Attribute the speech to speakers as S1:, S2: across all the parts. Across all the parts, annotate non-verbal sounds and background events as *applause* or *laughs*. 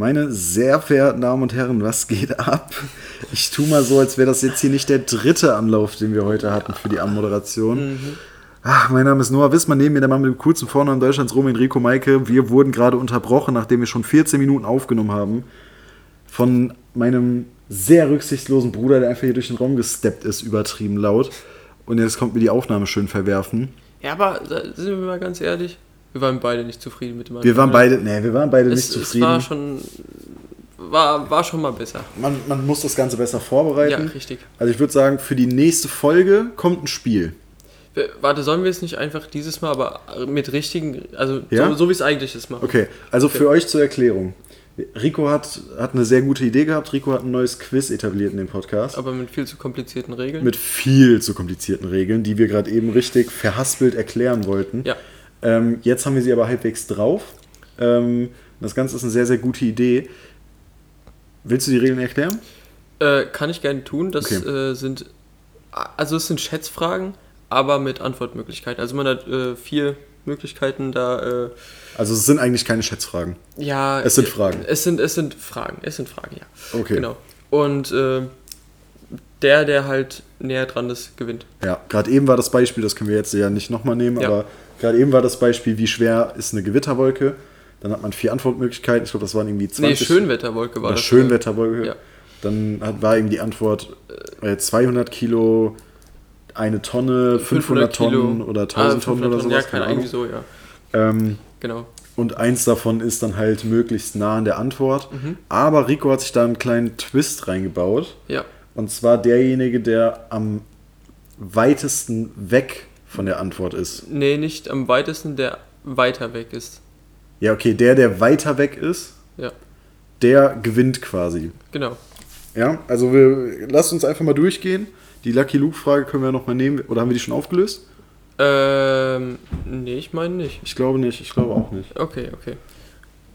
S1: Meine sehr verehrten Damen und Herren, was geht ab? Ich tue mal so, als wäre das jetzt hier nicht der dritte Anlauf, den wir heute hatten für die Anmoderation. Ach, mein Name ist Noah Wissmann, neben mir der Mann mit dem coolsten Vornamen Deutschlands, Roman Enrico Maike. Wir wurden gerade unterbrochen, nachdem wir schon 14 Minuten aufgenommen haben, von meinem sehr rücksichtslosen Bruder, der einfach hier durch den Raum gesteppt ist, übertrieben laut. Und jetzt kommt mir die Aufnahme schön verwerfen.
S2: Ja, aber sind wir mal ganz ehrlich, wir waren beide nicht zufrieden mit dem
S1: Wir waren beide, nee, wir waren beide
S2: es,
S1: nicht zufrieden.
S2: Es war schon, war, war schon mal besser.
S1: man, man muss das Ganze besser vorbereiten.
S2: Ja, richtig.
S1: Also ich würde sagen, für die nächste Folge kommt ein Spiel.
S2: Warte, sollen wir es nicht einfach dieses Mal, aber mit richtigen, also
S1: Ja?
S2: so, so wie es eigentlich ist, machen?
S1: Okay, also für euch zur Erklärung. Rico hat, hat eine sehr gute Idee gehabt. Rico hat ein neues Quiz etabliert in dem Podcast.
S2: Aber mit viel zu komplizierten Regeln.
S1: Mit viel zu komplizierten Regeln, die wir gerade eben richtig verhaspelt erklären wollten.
S2: ja,
S1: Ähm, jetzt haben wir sie aber halbwegs drauf. Ähm, das Ganze ist eine sehr, sehr gute Idee. Willst du die Regeln erklären?
S2: äh, kann ich gerne tun. Das
S1: Okay.
S2: äh, sind, also es sind Schätzfragen, aber mit Antwortmöglichkeiten. Also man hat äh, vier Möglichkeiten da. Äh,
S1: Also es sind eigentlich keine Schätzfragen.
S2: ja,
S1: Es sind
S2: äh,
S1: Fragen.
S2: Es sind, es sind Fragen. Es sind Fragen, ja.
S1: Okay.
S2: Genau. Und äh, der, der halt näher dran ist, gewinnt.
S1: Ja, gerade eben war das Beispiel, das können wir jetzt ja nicht nochmal nehmen,
S2: Ja.
S1: aber gerade eben war das Beispiel, wie schwer ist eine Gewitterwolke. Dann hat man vier Antwortmöglichkeiten. Ich glaube, das waren irgendwie 20.
S2: Nee, Schönwetterwolke war das.
S1: Schönwetterwolke.
S2: Ja.
S1: Dann hat, war eben die Antwort äh, 200 Kilo, eine Tonne, 500, Tonnen oder 1000
S2: Ah,
S1: Tonnen oder
S2: 500
S1: sowas.
S2: Ja, keine
S1: keine
S2: irgendwie so, ja.
S1: Ahnung. Ähm,
S2: Genau.
S1: und eins davon ist dann halt möglichst nah an der Antwort.
S2: Mhm.
S1: Aber Rico hat sich da einen kleinen Twist reingebaut.
S2: Ja.
S1: Und zwar derjenige, der am weitesten weg von der Antwort ist.
S2: Nee, nicht am weitesten, der weiter weg ist.
S1: Ja, okay, der, der weiter weg ist,
S2: Ja,
S1: der gewinnt quasi.
S2: genau.
S1: Ja, also wir lasst uns einfach mal durchgehen. Die Lucky Luke-Frage können wir nochmal nehmen. Oder haben wir die schon aufgelöst?
S2: Ähm, nee, ich meine nicht.
S1: Ich glaube nicht, ich glaube auch nicht.
S2: Okay, okay.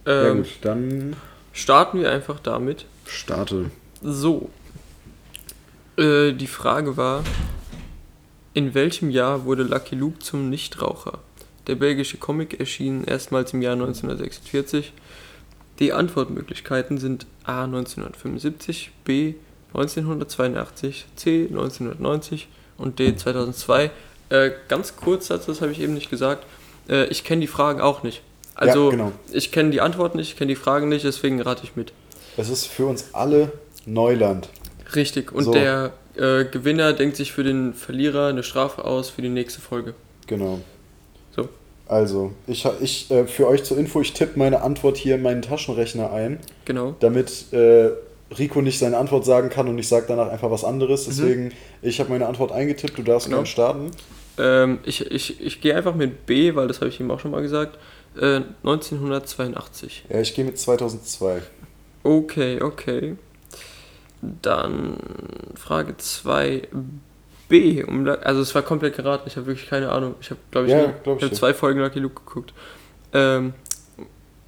S1: Ja
S2: Ähm,
S1: gut, dann
S2: starten wir einfach damit.
S1: starte.
S2: So. Äh, die Frage war, in welchem Jahr wurde Lucky Luke zum Nichtraucher? Der belgische Comic erschien erstmals im Jahr 1946. Die Antwortmöglichkeiten sind A 1975, B 1982, C 1990 und D 2002. Äh, ganz kurz dazu, das habe ich eben nicht gesagt. Äh, ich kenne die Fragen auch nicht. Also
S1: Ja, genau.
S2: ich kenne die Antworten nicht, ich kenne die Fragen nicht, deswegen rate ich mit.
S1: Das ist für uns alle Neuland.
S2: Richtig. Und
S1: So.
S2: der äh, Gewinner denkt sich für den Verlierer eine Strafe aus für die nächste Folge.
S1: Genau.
S2: So.
S1: Also, ich, ich äh, für euch zur Info, ich tippe meine Antwort hier in meinen Taschenrechner ein,
S2: Genau.
S1: damit äh, Rico nicht seine Antwort sagen kann und ich sage danach einfach was
S2: Mhm.
S1: anderes. Deswegen, ich habe meine Antwort eingetippt, du darfst
S2: Genau.
S1: starten.
S2: Ähm, ich ich, ich gehe einfach mit B, weil das habe ich ihm auch schon mal gesagt. Äh, 1982.
S1: Ja, ich gehe mit 2002.
S2: Okay, okay. Dann Frage 2b. Um, Lu- also es war komplett geraten, ich habe wirklich keine Ahnung. Ich habe, glaube ich,
S1: Ja, glaub ich
S2: habe zwei Folgen Lucky Luke geguckt. Ähm,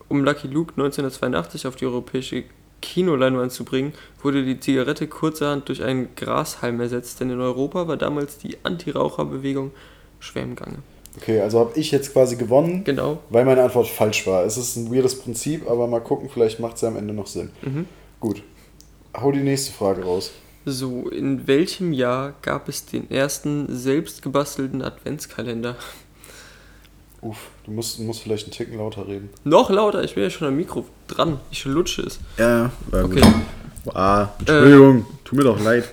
S2: um Lucky Luke 1982 auf die europäische Kinoleinwand zu bringen, wurde die Zigarette kurzerhand durch einen Grashalm ersetzt, denn in Europa war damals die Anti-Raucher-Bewegung schwer im Gange.
S1: Okay, also habe ich jetzt quasi gewonnen,
S2: Genau.
S1: weil meine Antwort falsch war. Es ist ein weirdes Prinzip, aber mal gucken, vielleicht macht es ja am Ende noch Sinn.
S2: Mhm.
S1: Gut. Hau die nächste Frage raus.
S2: So, in welchem Jahr gab es den ersten selbst gebastelten Adventskalender?
S1: Uff, du musst, musst vielleicht einen Ticken lauter reden.
S2: Noch lauter, ich bin ja schon am Mikro dran. Ich lutsche es.
S1: Ja, war
S2: Okay.
S1: gut. Ah, Entschuldigung, tut mir doch leid.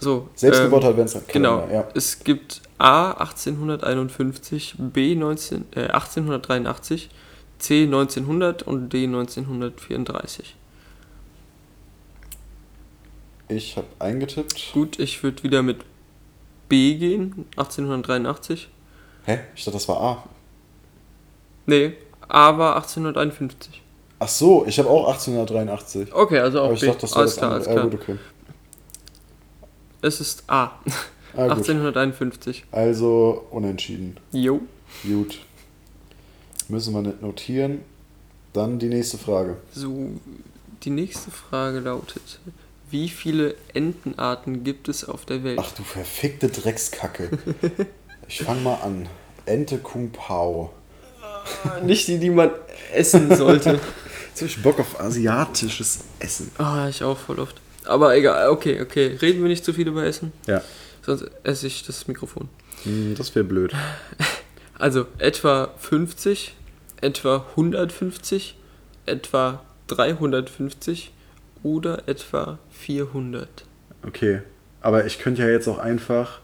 S2: So.
S1: Selbstgebauter
S2: ähm,
S1: Adventskalender.
S2: Genau.
S1: Ja.
S2: Es gibt A 1851, B 19, äh, 1883, C 1900 und D 1934.
S1: Ich habe eingetippt.
S2: Gut, ich würde wieder mit B gehen, 1883.
S1: Hä? Ich dachte, das war A.
S2: Nee, A war 1851.
S1: Ach so, ich habe auch 1883.
S2: Okay, also auch
S1: Aber ich
S2: B.
S1: dachte, das war
S2: alles
S1: das
S2: klar,
S1: andere.
S2: alles klar.
S1: Ja, gut, okay.
S2: Es ist A.
S1: Ah, gut.
S2: 1851.
S1: Also unentschieden.
S2: Jo.
S1: Gut. Müssen wir nicht notieren. Dann die nächste Frage.
S2: So, die nächste Frage lautet: Wie viele Entenarten gibt es auf der Welt?
S1: Ach du verfickte Dreckskacke. *laughs* Ich fang mal an. Ente Kung Pao.
S2: Nicht die, die man essen sollte. *laughs*
S1: Jetzt habe ich Bock auf asiatisches Essen.
S2: Ah, ich auch voll oft. Aber egal, okay, okay. Reden wir nicht zu viel über Essen,
S1: Ja,
S2: sonst esse ich das Mikrofon.
S1: hm, das wäre blöd. *laughs*
S2: Also etwa 50, etwa 150, etwa 350 oder etwa 400.
S1: Okay, aber ich könnte ja jetzt auch einfach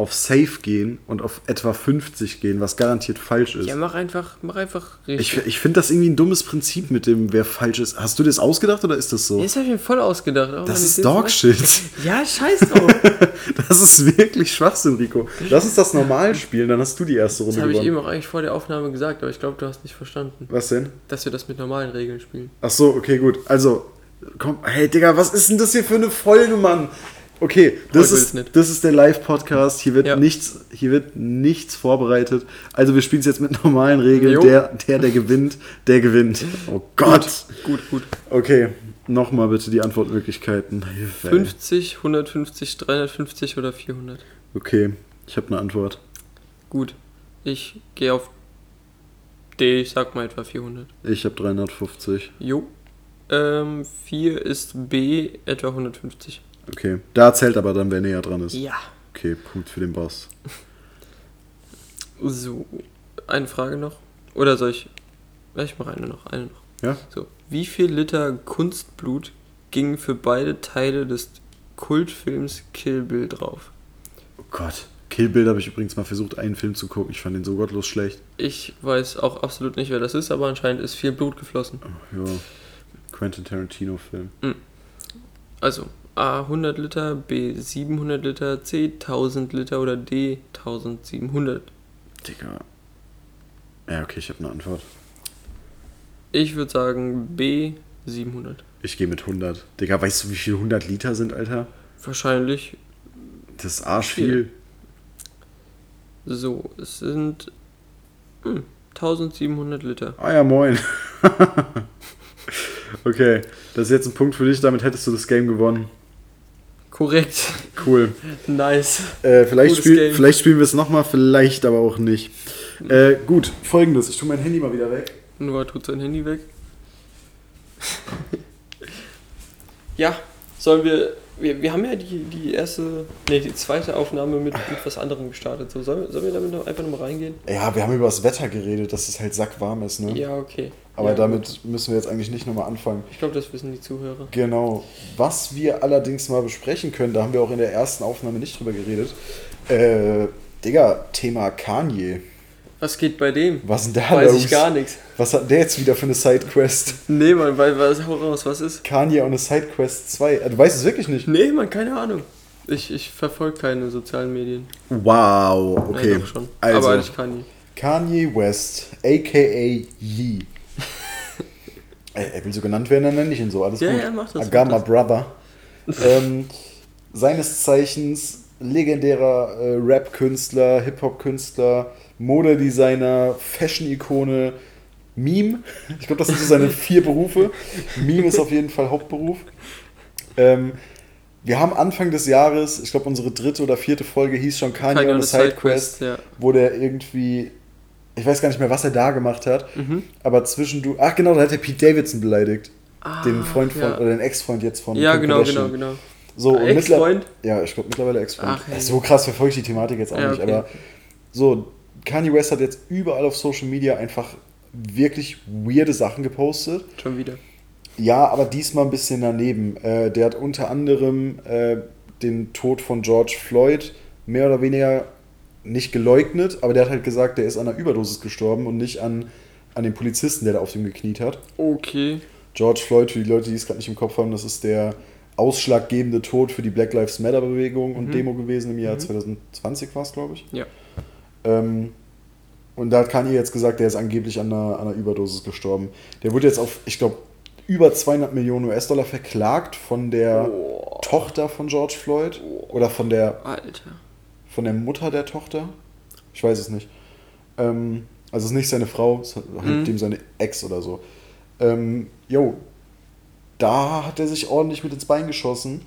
S1: auf Safe gehen und auf etwa 50 gehen, was garantiert falsch ist.
S2: Ja, mach einfach, mach einfach
S1: ich
S2: richtig.
S1: ich finde das irgendwie ein dummes Prinzip mit dem, wer falsch ist. Hast du das ausgedacht oder ist das so?
S2: Jetzt habe ich mir voll ausgedacht. Oh,
S1: das ist
S2: ich
S1: Dogshit. *laughs*
S2: Ja, scheiß drauf. *laughs*
S1: Das ist wirklich Schwachsinn, Rico. Lass uns das normal spielen, dann hast du die erste
S2: Das
S1: Runde
S2: habe ich
S1: gewonnen.
S2: eben auch eigentlich vor der Aufnahme gesagt, aber ich glaube, du hast nicht verstanden,
S1: Was denn?
S2: dass wir das mit normalen Regeln spielen.
S1: Ach so, okay, gut. Also, komm, hey Digga, was ist denn das hier für eine Folge, Mann? Okay, das ist, das ist der Live-Podcast. Hier, wird
S2: Ja.
S1: nichts, hier wird nichts vorbereitet. Also, wir spielen es jetzt mit normalen Regeln.
S2: Jo.
S1: Der, der, der gewinnt, der gewinnt. Oh Gott.
S2: Gut, gut.
S1: Okay, nochmal bitte die Antwortmöglichkeiten. Hilfe, ey.
S2: 50, 150, 350 oder 400.
S1: Okay, ich habe eine Antwort.
S2: Gut. Ich gehe auf D, ich sag mal etwa 400.
S1: Ich habe 350.
S2: Jo. Ähm, 4 ist B, etwa 150.
S1: Okay, da zählt aber dann, wer näher dran ist.
S2: Ja.
S1: Okay, Punkt für den Boss.
S2: So, eine Frage noch. Oder soll ich. Ich mache eine noch, eine noch.
S1: Ja?
S2: So, wie viel Liter Kunstblut gingen für beide Teile des Kultfilms Kill Bill drauf?
S1: Oh Gott. Kill Bill habe ich übrigens mal versucht, einen Film zu gucken. Ich fand den so gottlos schlecht.
S2: Ich weiß auch absolut nicht, wer das ist, aber anscheinend ist viel Blut geflossen.
S1: Ja. Quentin Tarantino-Film.
S2: Also A 100 Liter, B 700 Liter, C 1000 Liter oder D 1700.
S1: Digga. Ja, okay, ich habe eine Antwort.
S2: Ich würde sagen B 700.
S1: Ich gehe mit 100. Digga, weißt du, wie viel 100 Liter sind, Alter?
S2: Wahrscheinlich
S1: Das ist arschviel.
S2: so. Es sind hm, 1700 Liter.
S1: Ah ja, moin. *laughs* okay, das ist jetzt ein Punkt für dich. Damit hättest du das Game gewonnen.
S2: Korrekt.
S1: Cool.
S2: Nice.
S1: Äh, vielleicht, spiel, vielleicht spielen wir es nochmal, vielleicht aber auch nicht. Äh, gut, folgendes. Ich tue mein Handy mal wieder weg.
S2: Noah tut sein Handy weg. ja, sollen wir, wir. Wir haben ja die, die erste. Nee, die zweite Aufnahme mit, mit was anderem gestartet. So, sollen, wir- sollen wir damit noch einfach nochmal reingehen?
S1: Ja, wir haben über das Wetter geredet, dass es halt sackwarm ist, ne?
S2: Ja, okay.
S1: Aber
S2: ja,
S1: damit müssen wir jetzt eigentlich nicht nochmal anfangen.
S2: Ich glaube, das wissen die Zuhörer.
S1: Genau. Was wir allerdings mal besprechen können, da haben wir auch in der ersten Aufnahme nicht drüber geredet. Äh, Digga, Thema Kanye.
S2: Was geht bei dem?
S1: Was denn da
S2: Weiß
S1: los?
S2: ich gar nichts.
S1: Was hat der jetzt wieder für eine Sidequest?
S2: Nee, Mann, weil, was, hau raus, was ist?
S1: Kanye und eine Sidequest 2. Äh, Du weißt es wirklich nicht.
S2: Nee, Mann, keine Ahnung. Ich, ich verfolge keine sozialen Medien.
S1: Wow, okay.
S2: doch schon.
S1: Also,
S2: Aber ich kann nie.
S1: Kanye West, aka Yee. Ey, er will so genannt werden, dann nenne ich ihn so. Alles
S2: Ja,
S1: gut.
S2: ja, mach das,
S1: got
S2: mach
S1: my brother. ähm, seines Zeichens legendärer äh, Rap-Künstler, Hip-Hop-Künstler, Modedesigner, Fashion-Ikone, Meme. Ich glaube, das sind so seine *laughs* vier Berufe. Meme ist auf jeden Fall Hauptberuf. Ähm, wir haben Anfang des Jahres, ich glaube, unsere dritte oder vierte Folge hieß schon Kanye, on a Sidequest,
S2: ja.
S1: wo der irgendwie, ich weiß gar nicht mehr, was er da gemacht hat,
S2: Mhm.
S1: aber zwischendurch, ach genau, da hat er Pete Davidson beleidigt.
S2: Ah,
S1: den Freund von,
S2: ja.
S1: oder den Ex-Freund jetzt von
S2: Ja,
S1: Kim
S2: genau,
S1: Kardashian.
S2: genau, genau.
S1: So, und mittler-
S2: Ex-Freund?
S1: Ja, ich glaube mittlerweile Ex-Freund.
S2: Hey.
S1: So krass verfolge ich die Thematik jetzt auch
S2: Ja,
S1: nicht,
S2: okay.
S1: aber so, Kanye West hat jetzt überall auf Social Media einfach wirklich weirde Sachen gepostet.
S2: Schon wieder.
S1: Ja, aber diesmal ein bisschen daneben. Äh, der hat unter anderem äh, den Tod von George Floyd mehr oder weniger nicht geleugnet, aber der hat halt gesagt, der ist an einer Überdosis gestorben und nicht an, an den Polizisten, der da auf ihm gekniet hat.
S2: Okay.
S1: George Floyd, für die Leute, die es gerade nicht im Kopf haben, das ist der ausschlaggebende Tod für die Black Lives Matter Bewegung und
S2: Mhm.
S1: Demo gewesen im Jahr
S2: Mhm.
S1: 2020 war es, glaube ich.
S2: Ja.
S1: Ähm, und da hat Kanye jetzt gesagt, der ist angeblich an einer, an einer Überdosis gestorben. Der wurde jetzt auf, ich glaube, über 200 Millionen US-Dollar verklagt von der
S2: Boah.
S1: Tochter von George Floyd oder von der,
S2: Alter.
S1: Von der Mutter der Tochter. Ich weiß es nicht. Ähm, also es ist nicht seine Frau, es ist halt
S2: Mhm.
S1: dem seine Ex oder so. Ähm, jo, da hat er sich ordentlich mit ins Bein geschossen.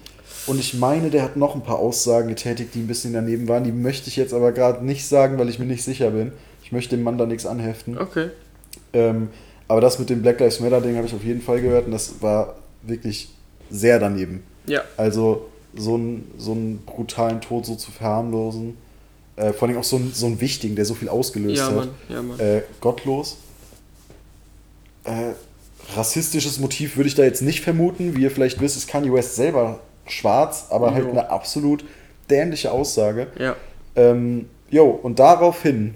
S1: Und ich meine, der hat noch ein paar Aussagen getätigt, die ein bisschen daneben waren. Die möchte ich jetzt aber gerade nicht sagen, weil ich mir nicht sicher bin. Ich möchte dem Mann da nichts anheften.
S2: Okay.
S1: Ähm, Aber das mit dem Black Lives Matter Ding habe ich auf jeden Fall gehört und das war wirklich sehr daneben.
S2: Ja.
S1: Also so einen, so einen brutalen Tod so zu verharmlosen, äh, vor allem auch so einen, so einen wichtigen, der so viel ausgelöst
S2: Ja,
S1: hat.
S2: Mann. Ja, Mann.
S1: Äh, gottlos. Äh, rassistisches Motiv würde ich da jetzt nicht vermuten. Wie ihr vielleicht wisst, ist Kanye West selber schwarz, aber halt
S2: Jo.
S1: eine absolut dämliche Aussage.
S2: Ja.
S1: Ähm, jo, und daraufhin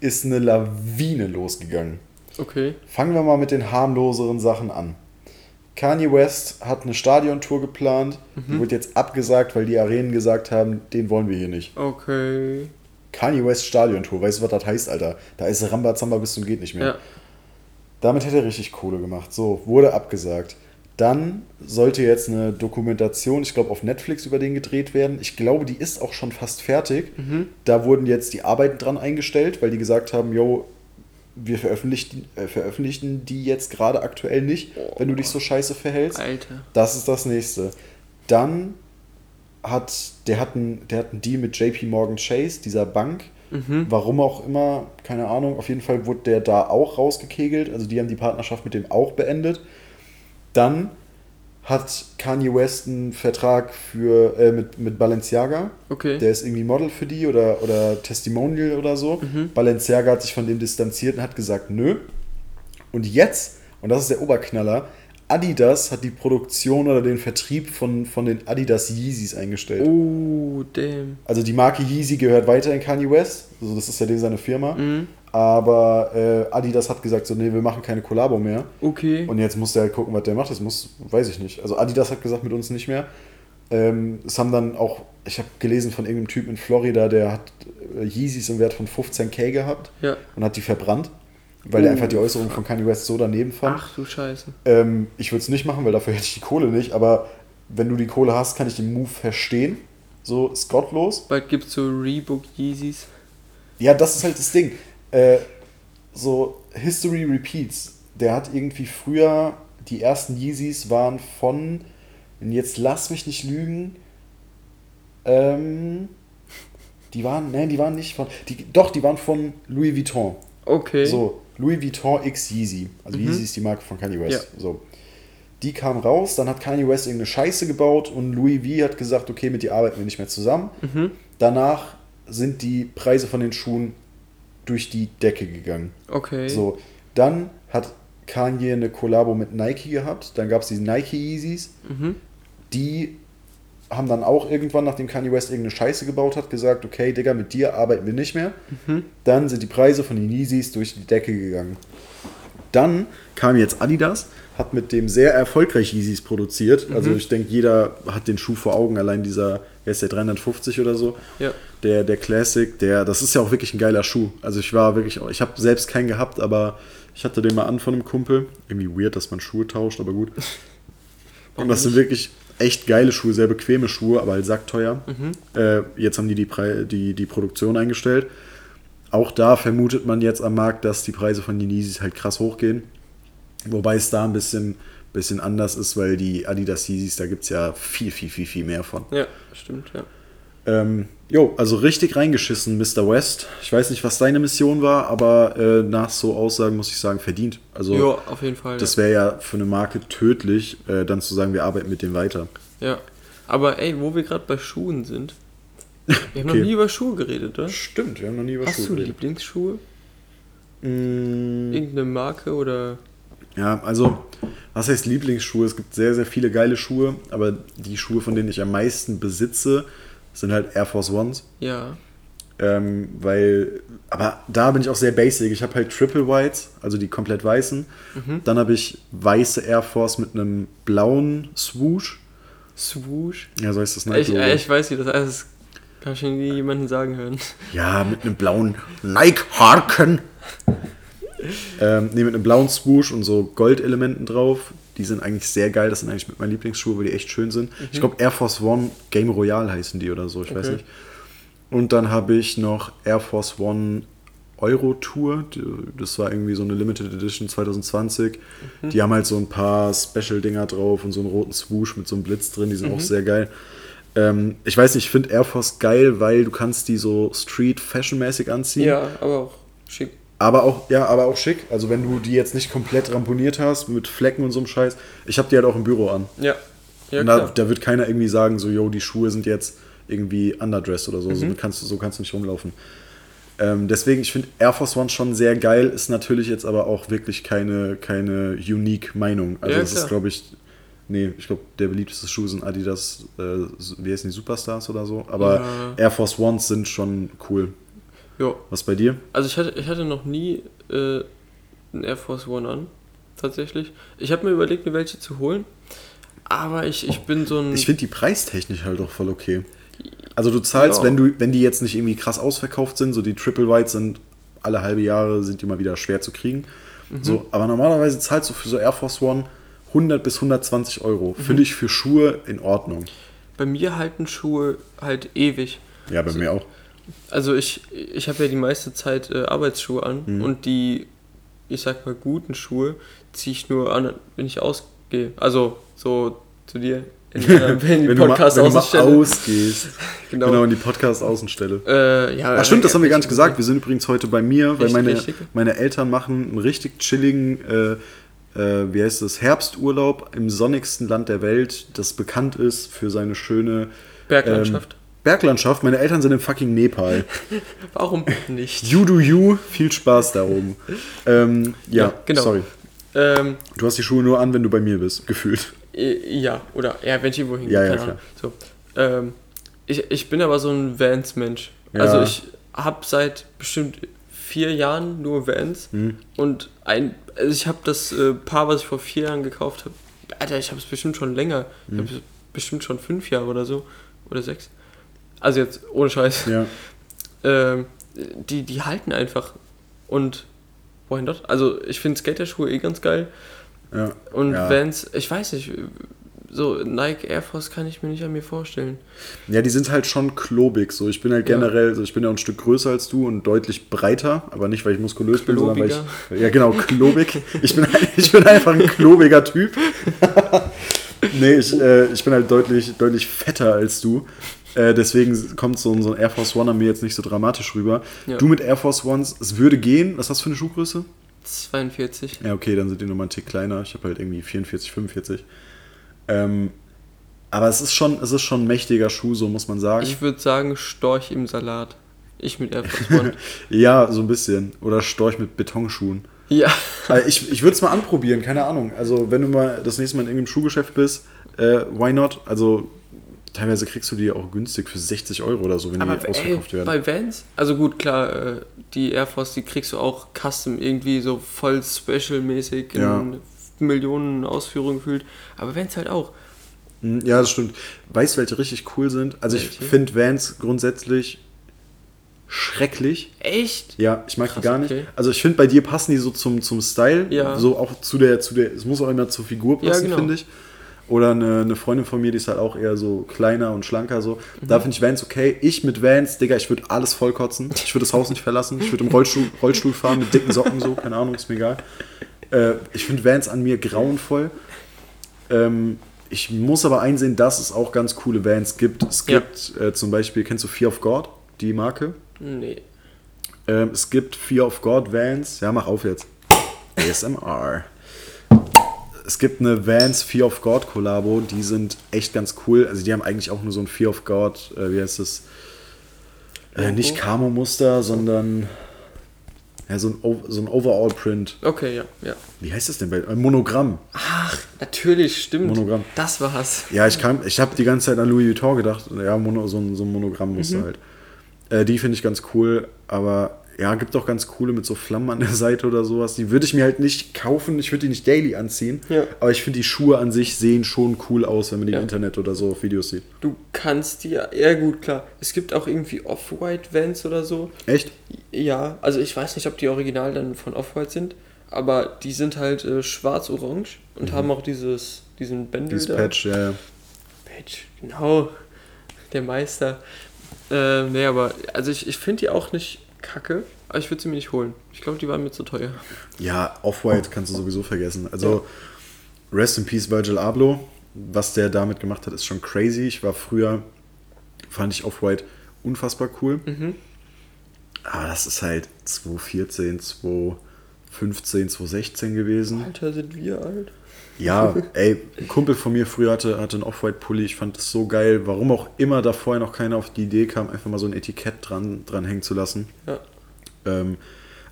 S1: ist eine Lawine losgegangen.
S2: Okay.
S1: Fangen wir mal mit den harmloseren Sachen an. Kanye West hat eine Stadiontour geplant, die wird jetzt abgesagt, weil die Arenen gesagt haben, den wollen wir hier nicht.
S2: Okay.
S1: Kanye West Stadiontour, weißt du, was das heißt, Alter? Da ist Rambazamba bis zum geht nicht mehr.
S2: Ja.
S1: Damit hätte er richtig Kohle gemacht. So, wurde abgesagt. Dann sollte jetzt eine Dokumentation, ich glaube, auf Netflix über den gedreht werden. Ich glaube, die ist auch schon fast fertig. Da wurden jetzt die Arbeiten dran eingestellt, weil die gesagt haben, yo, wir veröffentlichen, äh, veröffentlichen die jetzt gerade aktuell nicht, wenn du dich so scheiße verhältst.
S2: Alter.
S1: Das ist das nächste. Dann hat der hat einen, der hat einen Deal mit JP Morgan Chase, dieser Bank. Warum auch immer, keine Ahnung. Auf jeden Fall wurde der da auch rausgekegelt. Also die haben die Partnerschaft mit dem auch beendet. Dann hat Kanye West einen Vertrag für, äh, mit, mit Balenciaga.
S2: Okay.
S1: Der ist irgendwie Model für die oder, oder Testimonial oder so. Balenciaga hat sich von dem distanziert und hat gesagt, nö. Und jetzt, und das ist der Oberknaller, Adidas hat die Produktion oder den Vertrieb von, von den Adidas Yeezys eingestellt.
S2: Oh, damn.
S1: Also die Marke Yeezy gehört weiter in Kanye West. Also das ist ja seine Firma. Aber äh, Adidas hat gesagt, so, nee, wir machen keine Kollabo mehr.
S2: Okay.
S1: Und jetzt muss der halt gucken, was der macht. Das muss, weiß ich nicht. Also Adidas hat gesagt, mit uns nicht mehr. Ähm, es haben dann auch, ich habe gelesen von irgendeinem Typ in Florida, der hat äh, Yeezys im Wert von 15k gehabt
S2: Ja.
S1: und hat die verbrannt, weil er
S2: Oh,
S1: einfach die Äußerung von Kanye West so daneben fand.
S2: Ach du Scheiße.
S1: Ähm, ich würde es nicht machen, weil dafür hätte ich die Kohle nicht. Aber wenn du die Kohle hast, kann ich den Move verstehen. So ist gottlos.
S2: Bald gibt's so Reebok Yeezys.
S1: Ja, das ist halt das Ding. Äh, so History Repeats. Der hat irgendwie früher, die ersten Yeezys waren von, und jetzt lass mich nicht lügen, ähm, die waren, nein, die waren nicht von, die, doch, die waren von Louis Vuitton.
S2: Okay.
S1: So, Louis Vuitton X Yeezy. Also Yeezy ist die Marke von Kanye West.
S2: Ja.
S1: So. Die kam raus, dann hat Kanye West irgendeine Scheiße gebaut und Louis V hat gesagt, okay, mit dir arbeiten wir nicht mehr zusammen. Danach sind die Preise von den Schuhen durch die Decke gegangen.
S2: Okay.
S1: So, dann hat Kanye eine Kollabo mit Nike gehabt, dann gab es die Nike Yeezys,
S2: Mhm.
S1: die haben dann auch irgendwann, nachdem Kanye West irgendeine Scheiße gebaut hat, gesagt, okay, Digga, mit dir arbeiten wir nicht mehr.
S2: Mhm.
S1: Dann sind die Preise von den Yeezys durch die Decke gegangen. Dann kam jetzt Adidas, hat mit dem sehr erfolgreich Yeezys produziert.
S2: Mhm.
S1: Also ich denke, jeder hat den Schuh vor Augen, allein dieser, wer ist der, 350 oder so.
S2: Ja.
S1: Der, der Classic, der, das ist ja auch wirklich ein geiler Schuh. Also ich war wirklich, ich habe selbst keinen gehabt, aber ich hatte den mal an von einem Kumpel. Irgendwie weird, dass man Schuhe tauscht, aber gut. Und das sind wirklich echt geile Schuhe, sehr bequeme Schuhe, aber halt sackteuer. Äh, jetzt haben die die, Pre die die Produktion eingestellt. Auch da vermutet man jetzt am Markt, dass die Preise von den Yeezys halt krass hochgehen. Wobei es da ein bisschen, bisschen anders ist, weil die Adidas Yeezys, da gibt es ja viel, viel, viel, viel mehr von.
S2: Ja, stimmt, ja.
S1: Ähm, jo, also richtig reingeschissen, Mr. West. Ich weiß nicht, was deine Mission war, aber äh, nach so Aussagen muss ich sagen, verdient. Also
S2: Jo, auf jeden Fall.
S1: das wäre ja für eine Marke tödlich, äh, dann zu sagen, wir arbeiten mit denen weiter.
S2: ja. Aber ey, wo wir gerade bei Schuhen sind. *laughs* Wir haben
S1: Okay.
S2: noch nie über Schuhe geredet, oder?
S1: Stimmt, wir haben noch nie über
S2: Hast
S1: Schuhe
S2: du
S1: geredet.
S2: Lieblingsschuhe?
S1: Mm,
S2: Irgendeine Marke oder.
S1: Ja, also, was heißt Lieblingsschuhe? Es gibt sehr, sehr viele geile Schuhe, aber die Schuhe, von denen ich am meisten besitze, sind halt Air Force Ones.
S2: Ja.
S1: Ähm, weil, aber da bin ich auch sehr basic. Ich habe halt Triple Whites, also die komplett weißen. Dann habe ich weiße Air Force mit einem blauen Swoosh.
S2: Swoosh.
S1: Ja, so heißt das
S2: Ich,
S1: Nike-Logo.
S2: äh, ich weiß nicht, das heißt, das kann schon nie jemanden sagen hören.
S1: Ja, mit einem blauen Nike-Harken. Ähm, nee, mit einem blauen Swoosh und so Goldelementen drauf. Die sind eigentlich sehr geil. Das sind eigentlich mit meinen Lieblingsschuhe, weil die echt schön sind. Ich glaube, Air Force One Game Royale heißen die oder so. Ich weiß
S2: Okay.
S1: nicht. Und dann habe ich noch Air Force One Euro Tour. Das war irgendwie so eine Limited Edition 2020. Die haben halt so ein paar Special-Dinger drauf und so einen roten Swoosh mit so einem Blitz drin. Die sind auch sehr geil. Ähm, ich weiß nicht, ich finde Air Force geil, weil du kannst die so Street-Fashion-mäßig anziehen.
S2: Ja, aber auch schick.
S1: Aber auch, ja, aber auch schick. Also wenn du die jetzt nicht komplett ramponiert hast, mit Flecken und so einem Scheiß. Ich habe die halt auch im Büro an.
S2: Ja. Ja,
S1: und da, da wird keiner irgendwie sagen, so, yo, die Schuhe sind jetzt irgendwie underdressed oder so.
S2: Mhm.
S1: So, kannst, du- so kannst du nicht rumlaufen. Ähm, deswegen, ich finde Air Force One schon sehr geil, ist natürlich jetzt aber auch wirklich keine, keine unique Meinung. Also
S2: Ja,
S1: das ist,
S2: klar.
S1: glaube ich, nee, ich glaube, der beliebteste Schuh sind Adidas, äh, wie heißen die, Superstars oder so. Aber
S2: Ja.
S1: Air Force Ones sind schon cool.
S2: Jo.
S1: Was bei dir?
S2: Also ich hatte, ich hatte noch nie äh, einen Air Force One an, tatsächlich. Ich habe mir überlegt, mir welche zu holen, aber ich, ich bin so ein...
S1: Ich finde die preistechnisch halt auch voll okay. Also du zahlst,
S2: Ja.
S1: wenn du, wenn die jetzt nicht irgendwie krass ausverkauft sind, so die Triple Whites sind alle halbe Jahre sind die mal wieder schwer zu kriegen.
S2: Mhm.
S1: So, aber normalerweise zahlst du für so Air Force One 100 bis 120 Euro.
S2: Mhm.
S1: Finde ich für Schuhe in Ordnung.
S2: bei mir halten Schuhe halt ewig.
S1: Ja, bei mir auch.
S2: Also ich, ich habe ja die meiste Zeit äh, Arbeitsschuhe an
S1: Mhm.
S2: und die, ich sag mal, guten Schuhe ziehe ich nur an, wenn ich ausgehe. Also so zu dir. *laughs* In, äh, wenn die
S1: wenn, du mal,
S2: Podcast
S1: wenn du mal
S2: Außenstelle.
S1: ausgehst. *laughs*
S2: Genau.
S1: Genau, in die Podcast-Außenstelle.
S2: Äh, ja,
S1: Ach stimmt, das haben wir gar nicht gesagt. Wir sind übrigens heute bei mir, weil meine,
S2: richtig.
S1: meine Eltern machen einen richtig chilligen, äh, äh, wie heißt das, Herbsturlaub im sonnigsten Land der Welt, das bekannt ist für seine schöne
S2: Berglandschaft.
S1: Ähm, Berglandschaft. Meine Eltern sind im fucking Nepal. *laughs*
S2: Warum nicht?
S1: You do you, viel Spaß darum. Ähm, ja,
S2: Ja, genau.
S1: sorry.
S2: Ähm,
S1: Du hast die Schuhe nur an, wenn du bei mir bist, gefühlt.
S2: äh, ja, oder ja, wenn ich irgendwo hingehe,
S1: Ja, ja,
S2: Ahnung. So, ähm, ich, ich bin aber so ein Vans-Mensch.
S1: Ja.
S2: Also ich habe seit bestimmt vier Jahren nur Vans
S1: Hm.
S2: und ein, also ich habe das äh, Paar, was ich vor vier Jahren gekauft habe, Alter, ich habe es bestimmt schon länger. Ich
S1: Hm.
S2: habe es bestimmt schon fünf Jahre oder so oder sechs. Also jetzt ohne Scheiß.
S1: Ja. *laughs*
S2: Ähm, die, die halten einfach und wohin dort? Also ich finde Skaterschuhe eh ganz geil.
S1: ja.
S2: Und
S1: Ja.
S2: Vans, ich weiß nicht, so Nike Air Force kann ich mir nicht an mir vorstellen.
S1: Ja, die sind halt schon klobig. So, ich bin halt
S2: Ja.
S1: generell, so ich bin ja ein Stück größer als du und deutlich breiter, aber nicht, weil ich muskulös bin, sondern weil
S2: Klobiger.
S1: ich. Ja, genau, klobig. Ich bin, ich bin einfach ein klobiger Typ. *laughs* nee, ich, äh, ich bin halt deutlich, deutlich fetter als du. Äh, deswegen kommt so, ein- so ein Air Force One an mir jetzt nicht so dramatisch rüber.
S2: Ja.
S1: Du mit Air Force Ones, es würde gehen. Was hast du für eine Schuhgröße?
S2: 42.
S1: Ja, okay, dann sind die nochmal einen Tick kleiner. Ich habe halt irgendwie 44, 45. Ähm, aber es ist schon, es ist schon ein mächtiger Schuh, so muss man sagen.
S2: Ich würde sagen Storch im Salat. Ich mit Air Force One. *laughs*
S1: Ja, so ein bisschen. Oder Storch mit Betonschuhen.
S2: ja.
S1: Also ich ich würde es mal anprobieren, keine Ahnung. Also, wenn du mal das nächste Mal in irgendeinem Schuhgeschäft bist, äh, why not? Also, teilweise kriegst du die auch günstig für 60 Euro oder so, wenn
S2: Aber
S1: die
S2: ey,
S1: ausverkauft werden.
S2: bei Vans, also gut, klar, äh, die Air Force, die kriegst du auch custom irgendwie so voll special-mäßig in
S1: Ja.
S2: Millionen Ausführungen gefühlt. Aber Vans halt auch.
S1: Hm, Ja, das stimmt. Weißt du, welche richtig cool sind? Also, ich
S2: Welche?
S1: finde Vans grundsätzlich schrecklich.
S2: Echt?
S1: Ja, ich mag
S2: Krass,
S1: die gar nicht.
S2: okay.
S1: Also ich finde, bei dir passen die so zum, zum Style.
S2: Ja.
S1: So auch zu der, zu der, es muss auch immer zur Figur
S2: Ja,
S1: passen,
S2: genau.
S1: finde ich. Oder eine, eine Freundin von mir, die ist halt auch eher so kleiner und schlanker so.
S2: Mhm.
S1: Da finde ich Vans okay. Ich mit Vans, Digga, ich würde alles vollkotzen. Ich würde das Haus nicht verlassen. Ich würde im Rollstuhl, Rollstuhl fahren mit dicken Socken so, keine Ahnung, ist mir egal. Äh, ich finde Vans an mir grauenvoll. Ähm, ich muss aber einsehen, dass es auch ganz coole Vans gibt. Es
S2: Ja.
S1: gibt äh, zum Beispiel, kennst du Fear of God, die Marke?
S2: Nee.
S1: Ähm, es gibt Fear of God Vans. Ja, mach auf jetzt. ASMR. Es gibt eine Vans Fear of God Kollabo, die sind echt ganz cool. Also die haben eigentlich auch nur so ein Fear of God, äh, wie heißt das? Äh, nicht Camo-Muster, sondern ja, so ein, O- so ein Overall-Print.
S2: Okay, ja, ja.
S1: Wie heißt das denn? bei- Äh, Monogramm.
S2: Ach, natürlich, stimmt.
S1: Monogramm.
S2: Das war's.
S1: Ja, ich, kam- ich habe die ganze Zeit an Louis Vuitton gedacht. Ja, Mono, so, ein, so ein Monogrammmuster halt. Äh, die finde ich ganz cool, aber ja, gibt auch ganz coole mit so Flammen an der Seite oder sowas. Die würde ich mir halt nicht kaufen, ich würde die nicht daily anziehen.
S2: Ja.
S1: Aber ich finde, die Schuhe an sich sehen schon cool aus, wenn man die
S2: Ja.
S1: im Internet oder so auf Videos sieht.
S2: Du kannst dir, ja gut, klar. Es gibt auch irgendwie Off-White Vans oder so.
S1: Echt?
S2: Ja, also ich weiß nicht, ob die original dann von Off-White sind, aber die sind halt äh, schwarz-orange und haben auch dieses, diesen Bändel
S1: Dieses
S2: da.
S1: Patch, ja, ja.
S2: Patch, genau. Der Meister. Äh, nee, aber also ich, ich finde die auch nicht kacke, aber ich würde sie mir nicht holen. Ich glaube, die waren mir zu teuer.
S1: Ja, Off-White kannst du sowieso vergessen. Also, Rest in Peace Virgil Abloh. Was der damit gemacht hat, ist schon crazy. Ich war früher, fand ich Off-White unfassbar cool.
S2: Mhm.
S1: Aber das ist halt 2014, 2015, 2016 gewesen.
S2: Alter, sind wir alt?
S1: Ja, ey, ein Kumpel von mir früher hatte, hatte einen Off-White-Pulli. Ich fand das so geil. Warum auch immer da vorher noch keiner auf die Idee kam, einfach mal so ein Etikett dran, dran hängen zu lassen.
S2: Ja.
S1: Ähm,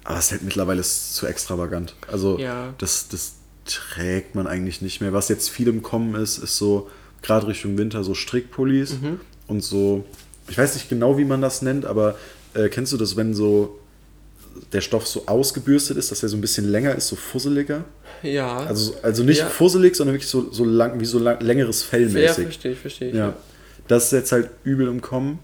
S1: aber es ist halt mittlerweile zu extravagant. Also
S2: Ja.
S1: das, das trägt man eigentlich nicht mehr. Was jetzt viel im Kommen ist, ist so, gerade Richtung Winter, so Strickpullis und so, ich weiß nicht genau, wie man das nennt, aber äh, kennst du das, wenn so der Stoff so ausgebürstet ist, dass er so ein bisschen länger ist, so fusseliger?
S2: Ja.
S1: Also, also nicht
S2: Ja.
S1: fusselig, sondern wirklich so, so lang, wie so lang, längeres Fell
S2: ja,
S1: mäßig.
S2: verstehe ich, verstehe ich.
S1: Ja. Das ist jetzt halt übel im Kommen.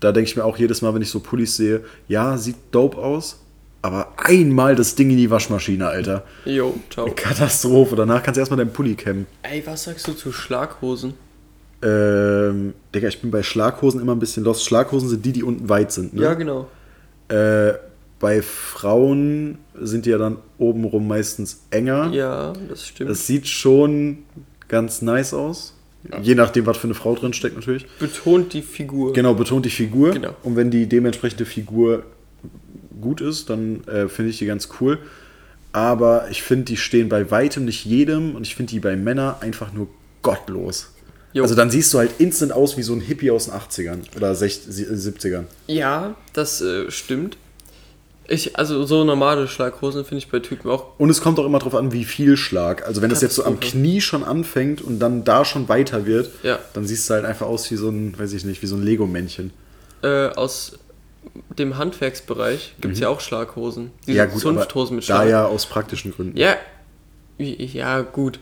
S1: Da denke ich mir auch jedes Mal, wenn ich so Pullis sehe, ja, sieht dope aus, aber einmal das Ding in die Waschmaschine, Alter.
S2: Jo, ciao.
S1: Katastrophe. Danach kannst du erstmal deinen Pulli kämmen.
S2: Ey, was sagst du zu Schlaghosen?
S1: Ähm, Digga, ich bin bei Schlaghosen immer ein bisschen lost. Schlaghosen sind die, die unten weit sind, ne?
S2: Ja, genau.
S1: Äh, bei Frauen sind die ja dann obenrum meistens enger.
S2: Ja, das stimmt.
S1: Das sieht schon ganz nice aus. Je nachdem, was für eine Frau drin steckt, natürlich.
S2: Betont die Figur.
S1: Genau, betont die Figur.
S2: Genau.
S1: Und wenn die dementsprechende Figur gut ist, dann äh, finde ich die ganz cool. Aber ich finde, die stehen bei weitem nicht jedem und ich finde die bei Männern einfach nur gottlos.
S2: Jo.
S1: Also dann siehst du halt instant aus wie so ein Hippie aus den 80ern oder 60, 70ern.
S2: Ja, das äh, stimmt. Ich, also so normale Schlaghosen finde ich bei Typen auch.
S1: Und es kommt auch immer drauf an, wie viel Schlag. Also wenn das jetzt so am. Knie schon anfängt und dann da schon weiter wird,
S2: Ja.
S1: dann siehst du halt einfach aus wie so ein, weiß ich nicht, wie so ein Lego-Männchen.
S2: Äh, aus dem Handwerksbereich gibt es ja auch Schlaghosen. Diese
S1: Mhm. Ja gut,
S2: Zunfthosen mit
S1: da
S2: Schlag.
S1: ja aus praktischen Gründen.
S2: Ja. Ja, gut.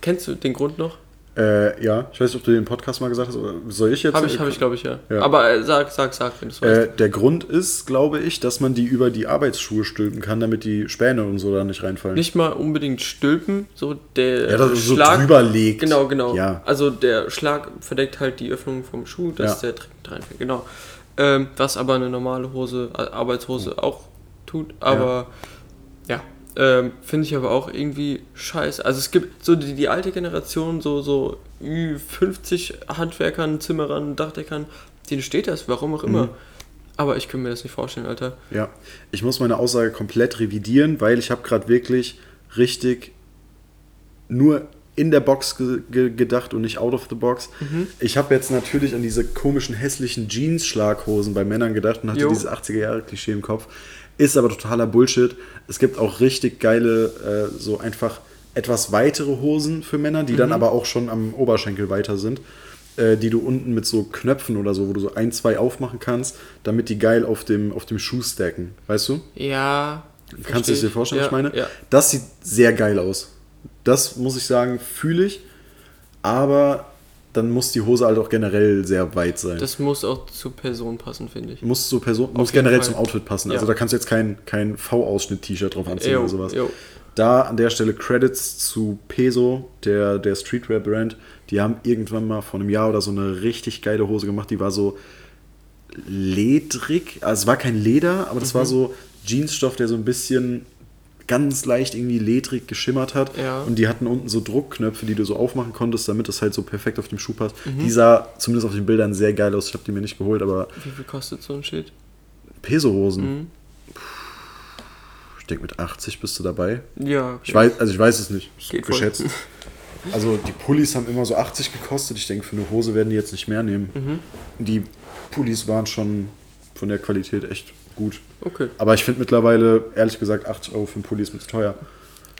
S2: Kennst du den Grund noch?
S1: Äh, ja, ich weiß nicht, ob du den Podcast mal gesagt hast, oder soll ich jetzt?
S2: Habe ich, habe ich, glaube ich, ja.
S1: Ja.
S2: Aber äh, sag, sag, sag, wenn du es weißt.
S1: Äh, der Grund ist, glaube ich, dass man die über die Arbeitsschuhe stülpen kann, damit die Späne und so da nicht reinfallen.
S2: Nicht mal unbedingt stülpen, so der
S1: Ja, dass so
S2: Schlag.
S1: drüber legt.
S2: Genau, genau.
S1: Ja.
S2: Also der Schlag verdeckt halt die Öffnung vom Schuh, dass
S1: Ja.
S2: der Trick reinfällt. Genau. Ähm, was aber eine normale Hose, Arbeitshose auch tut. Aber ja, ähm, finde ich aber auch irgendwie scheiße. Also es gibt so die, die alte Generation, so, so Ü50 Handwerkern, Zimmerern, Dachdeckern, denen steht das, warum auch
S1: Mhm.
S2: immer. Aber ich kann mir das nicht vorstellen, Alter.
S1: Ja, ich muss meine Aussage komplett revidieren, weil ich habe gerade wirklich richtig nur in der Box ge ge gedacht und nicht out of the box.
S2: Mhm.
S1: Ich habe jetzt natürlich an diese komischen hässlichen Jeans-Schlaghosen bei Männern gedacht und hatte
S2: Jo.
S1: dieses 80er-Jahre-Klischee im Kopf. Ist aber totaler Bullshit. Es gibt auch richtig geile, äh, so einfach etwas weitere Hosen für Männer, die
S2: Mhm.
S1: dann aber auch schon am Oberschenkel weiter sind, äh, die du unten mit so Knöpfen oder so, wo du so ein, zwei aufmachen kannst, damit die geil auf dem, auf dem Schuh stacken. Weißt du?
S2: Ja.
S1: Kannst du es dir vorstellen, was ich meine?
S2: Ja.
S1: Das sieht sehr geil aus. Das muss ich sagen, fühle ich. Aber dann muss die Hose halt auch generell sehr weit sein.
S2: Das muss auch zur Person passen, finde ich.
S1: muss zur Person, muss generell
S2: Fall.
S1: zum Outfit passen.
S2: Ja.
S1: Also da kannst du jetzt kein, kein V-Ausschnitt-T-Shirt drauf anziehen
S2: Jo,
S1: oder sowas.
S2: jo.
S1: Da an der Stelle Credits zu Peso, der, der Streetwear-Brand. Die haben irgendwann mal vor einem Jahr oder so eine richtig geile Hose gemacht. Die war so ledrig. Also es war kein Leder, aber das
S2: Mhm.
S1: war so Jeansstoff, der so ein bisschen ganz leicht irgendwie ledrig geschimmert hat.
S2: Ja.
S1: Und die hatten unten so Druckknöpfe, die du so aufmachen konntest, damit das halt so perfekt auf dem Schuh passt.
S2: Mhm.
S1: Die sah zumindest auf den Bildern sehr geil aus. Ich habe die mir nicht geholt, aber
S2: Wie viel kostet so ein Shit?
S1: Peso-Hosen.
S2: Mhm.
S1: Ich denke, mit 80 bist du dabei.
S2: Ja. okay.
S1: Ich weiß, also ich weiß es nicht.
S2: Geht voll.
S1: geschätzt. Also die Pullis haben immer so 80 gekostet. Ich denke, für eine Hose werden die jetzt nicht mehr nehmen.
S2: Mhm.
S1: Die Pullis waren schon von der Qualität echt gut.
S2: Okay.
S1: Aber ich finde mittlerweile, ehrlich gesagt, 80 Euro für einen Pulli ist mir zu teuer.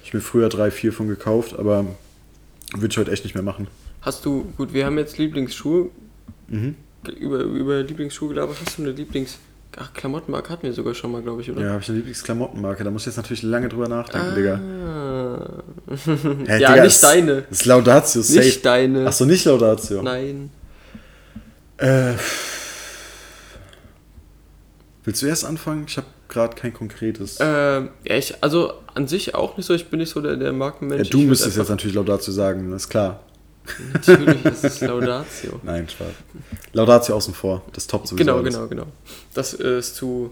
S1: Ich habe mir früher drei, vier von gekauft, aber würde ich heute echt nicht mehr machen.
S2: Hast du, gut, wir haben jetzt Lieblingsschuhe.
S1: Mhm.
S2: Über, über Lieblingsschuhe gelabert. Hast du eine Lieblings... Ach, Klamottenmarke hatten wir sogar schon mal, glaube ich, oder?
S1: Ja, habe ich eine Lieblingsklamottenmarke. Da muss ich jetzt natürlich lange drüber nachdenken, Digga.
S2: Ah. *laughs*
S1: Hä,
S2: ja,
S1: Digga,
S2: nicht
S1: ist-
S2: deine.
S1: Das ist Laudatio, safe.
S2: Nicht deine.
S1: Achso, nicht Laudatio.
S2: Nein.
S1: Äh, willst du erst anfangen? Ich habe gerade kein konkretes.
S2: Ähm, ja, ich, also an sich auch nicht so. Ich bin nicht so der, der
S1: ja,
S2: Markenmensch.
S1: du
S2: Ich würd
S1: müsstest jetzt natürlich Laudatio sagen, das ist klar.
S2: Natürlich ist es Laudatio. *laughs*
S1: Nein, Spaß. Laudatio außen vor, das toppt sowieso
S2: Genau, genau, genau. Das ist zu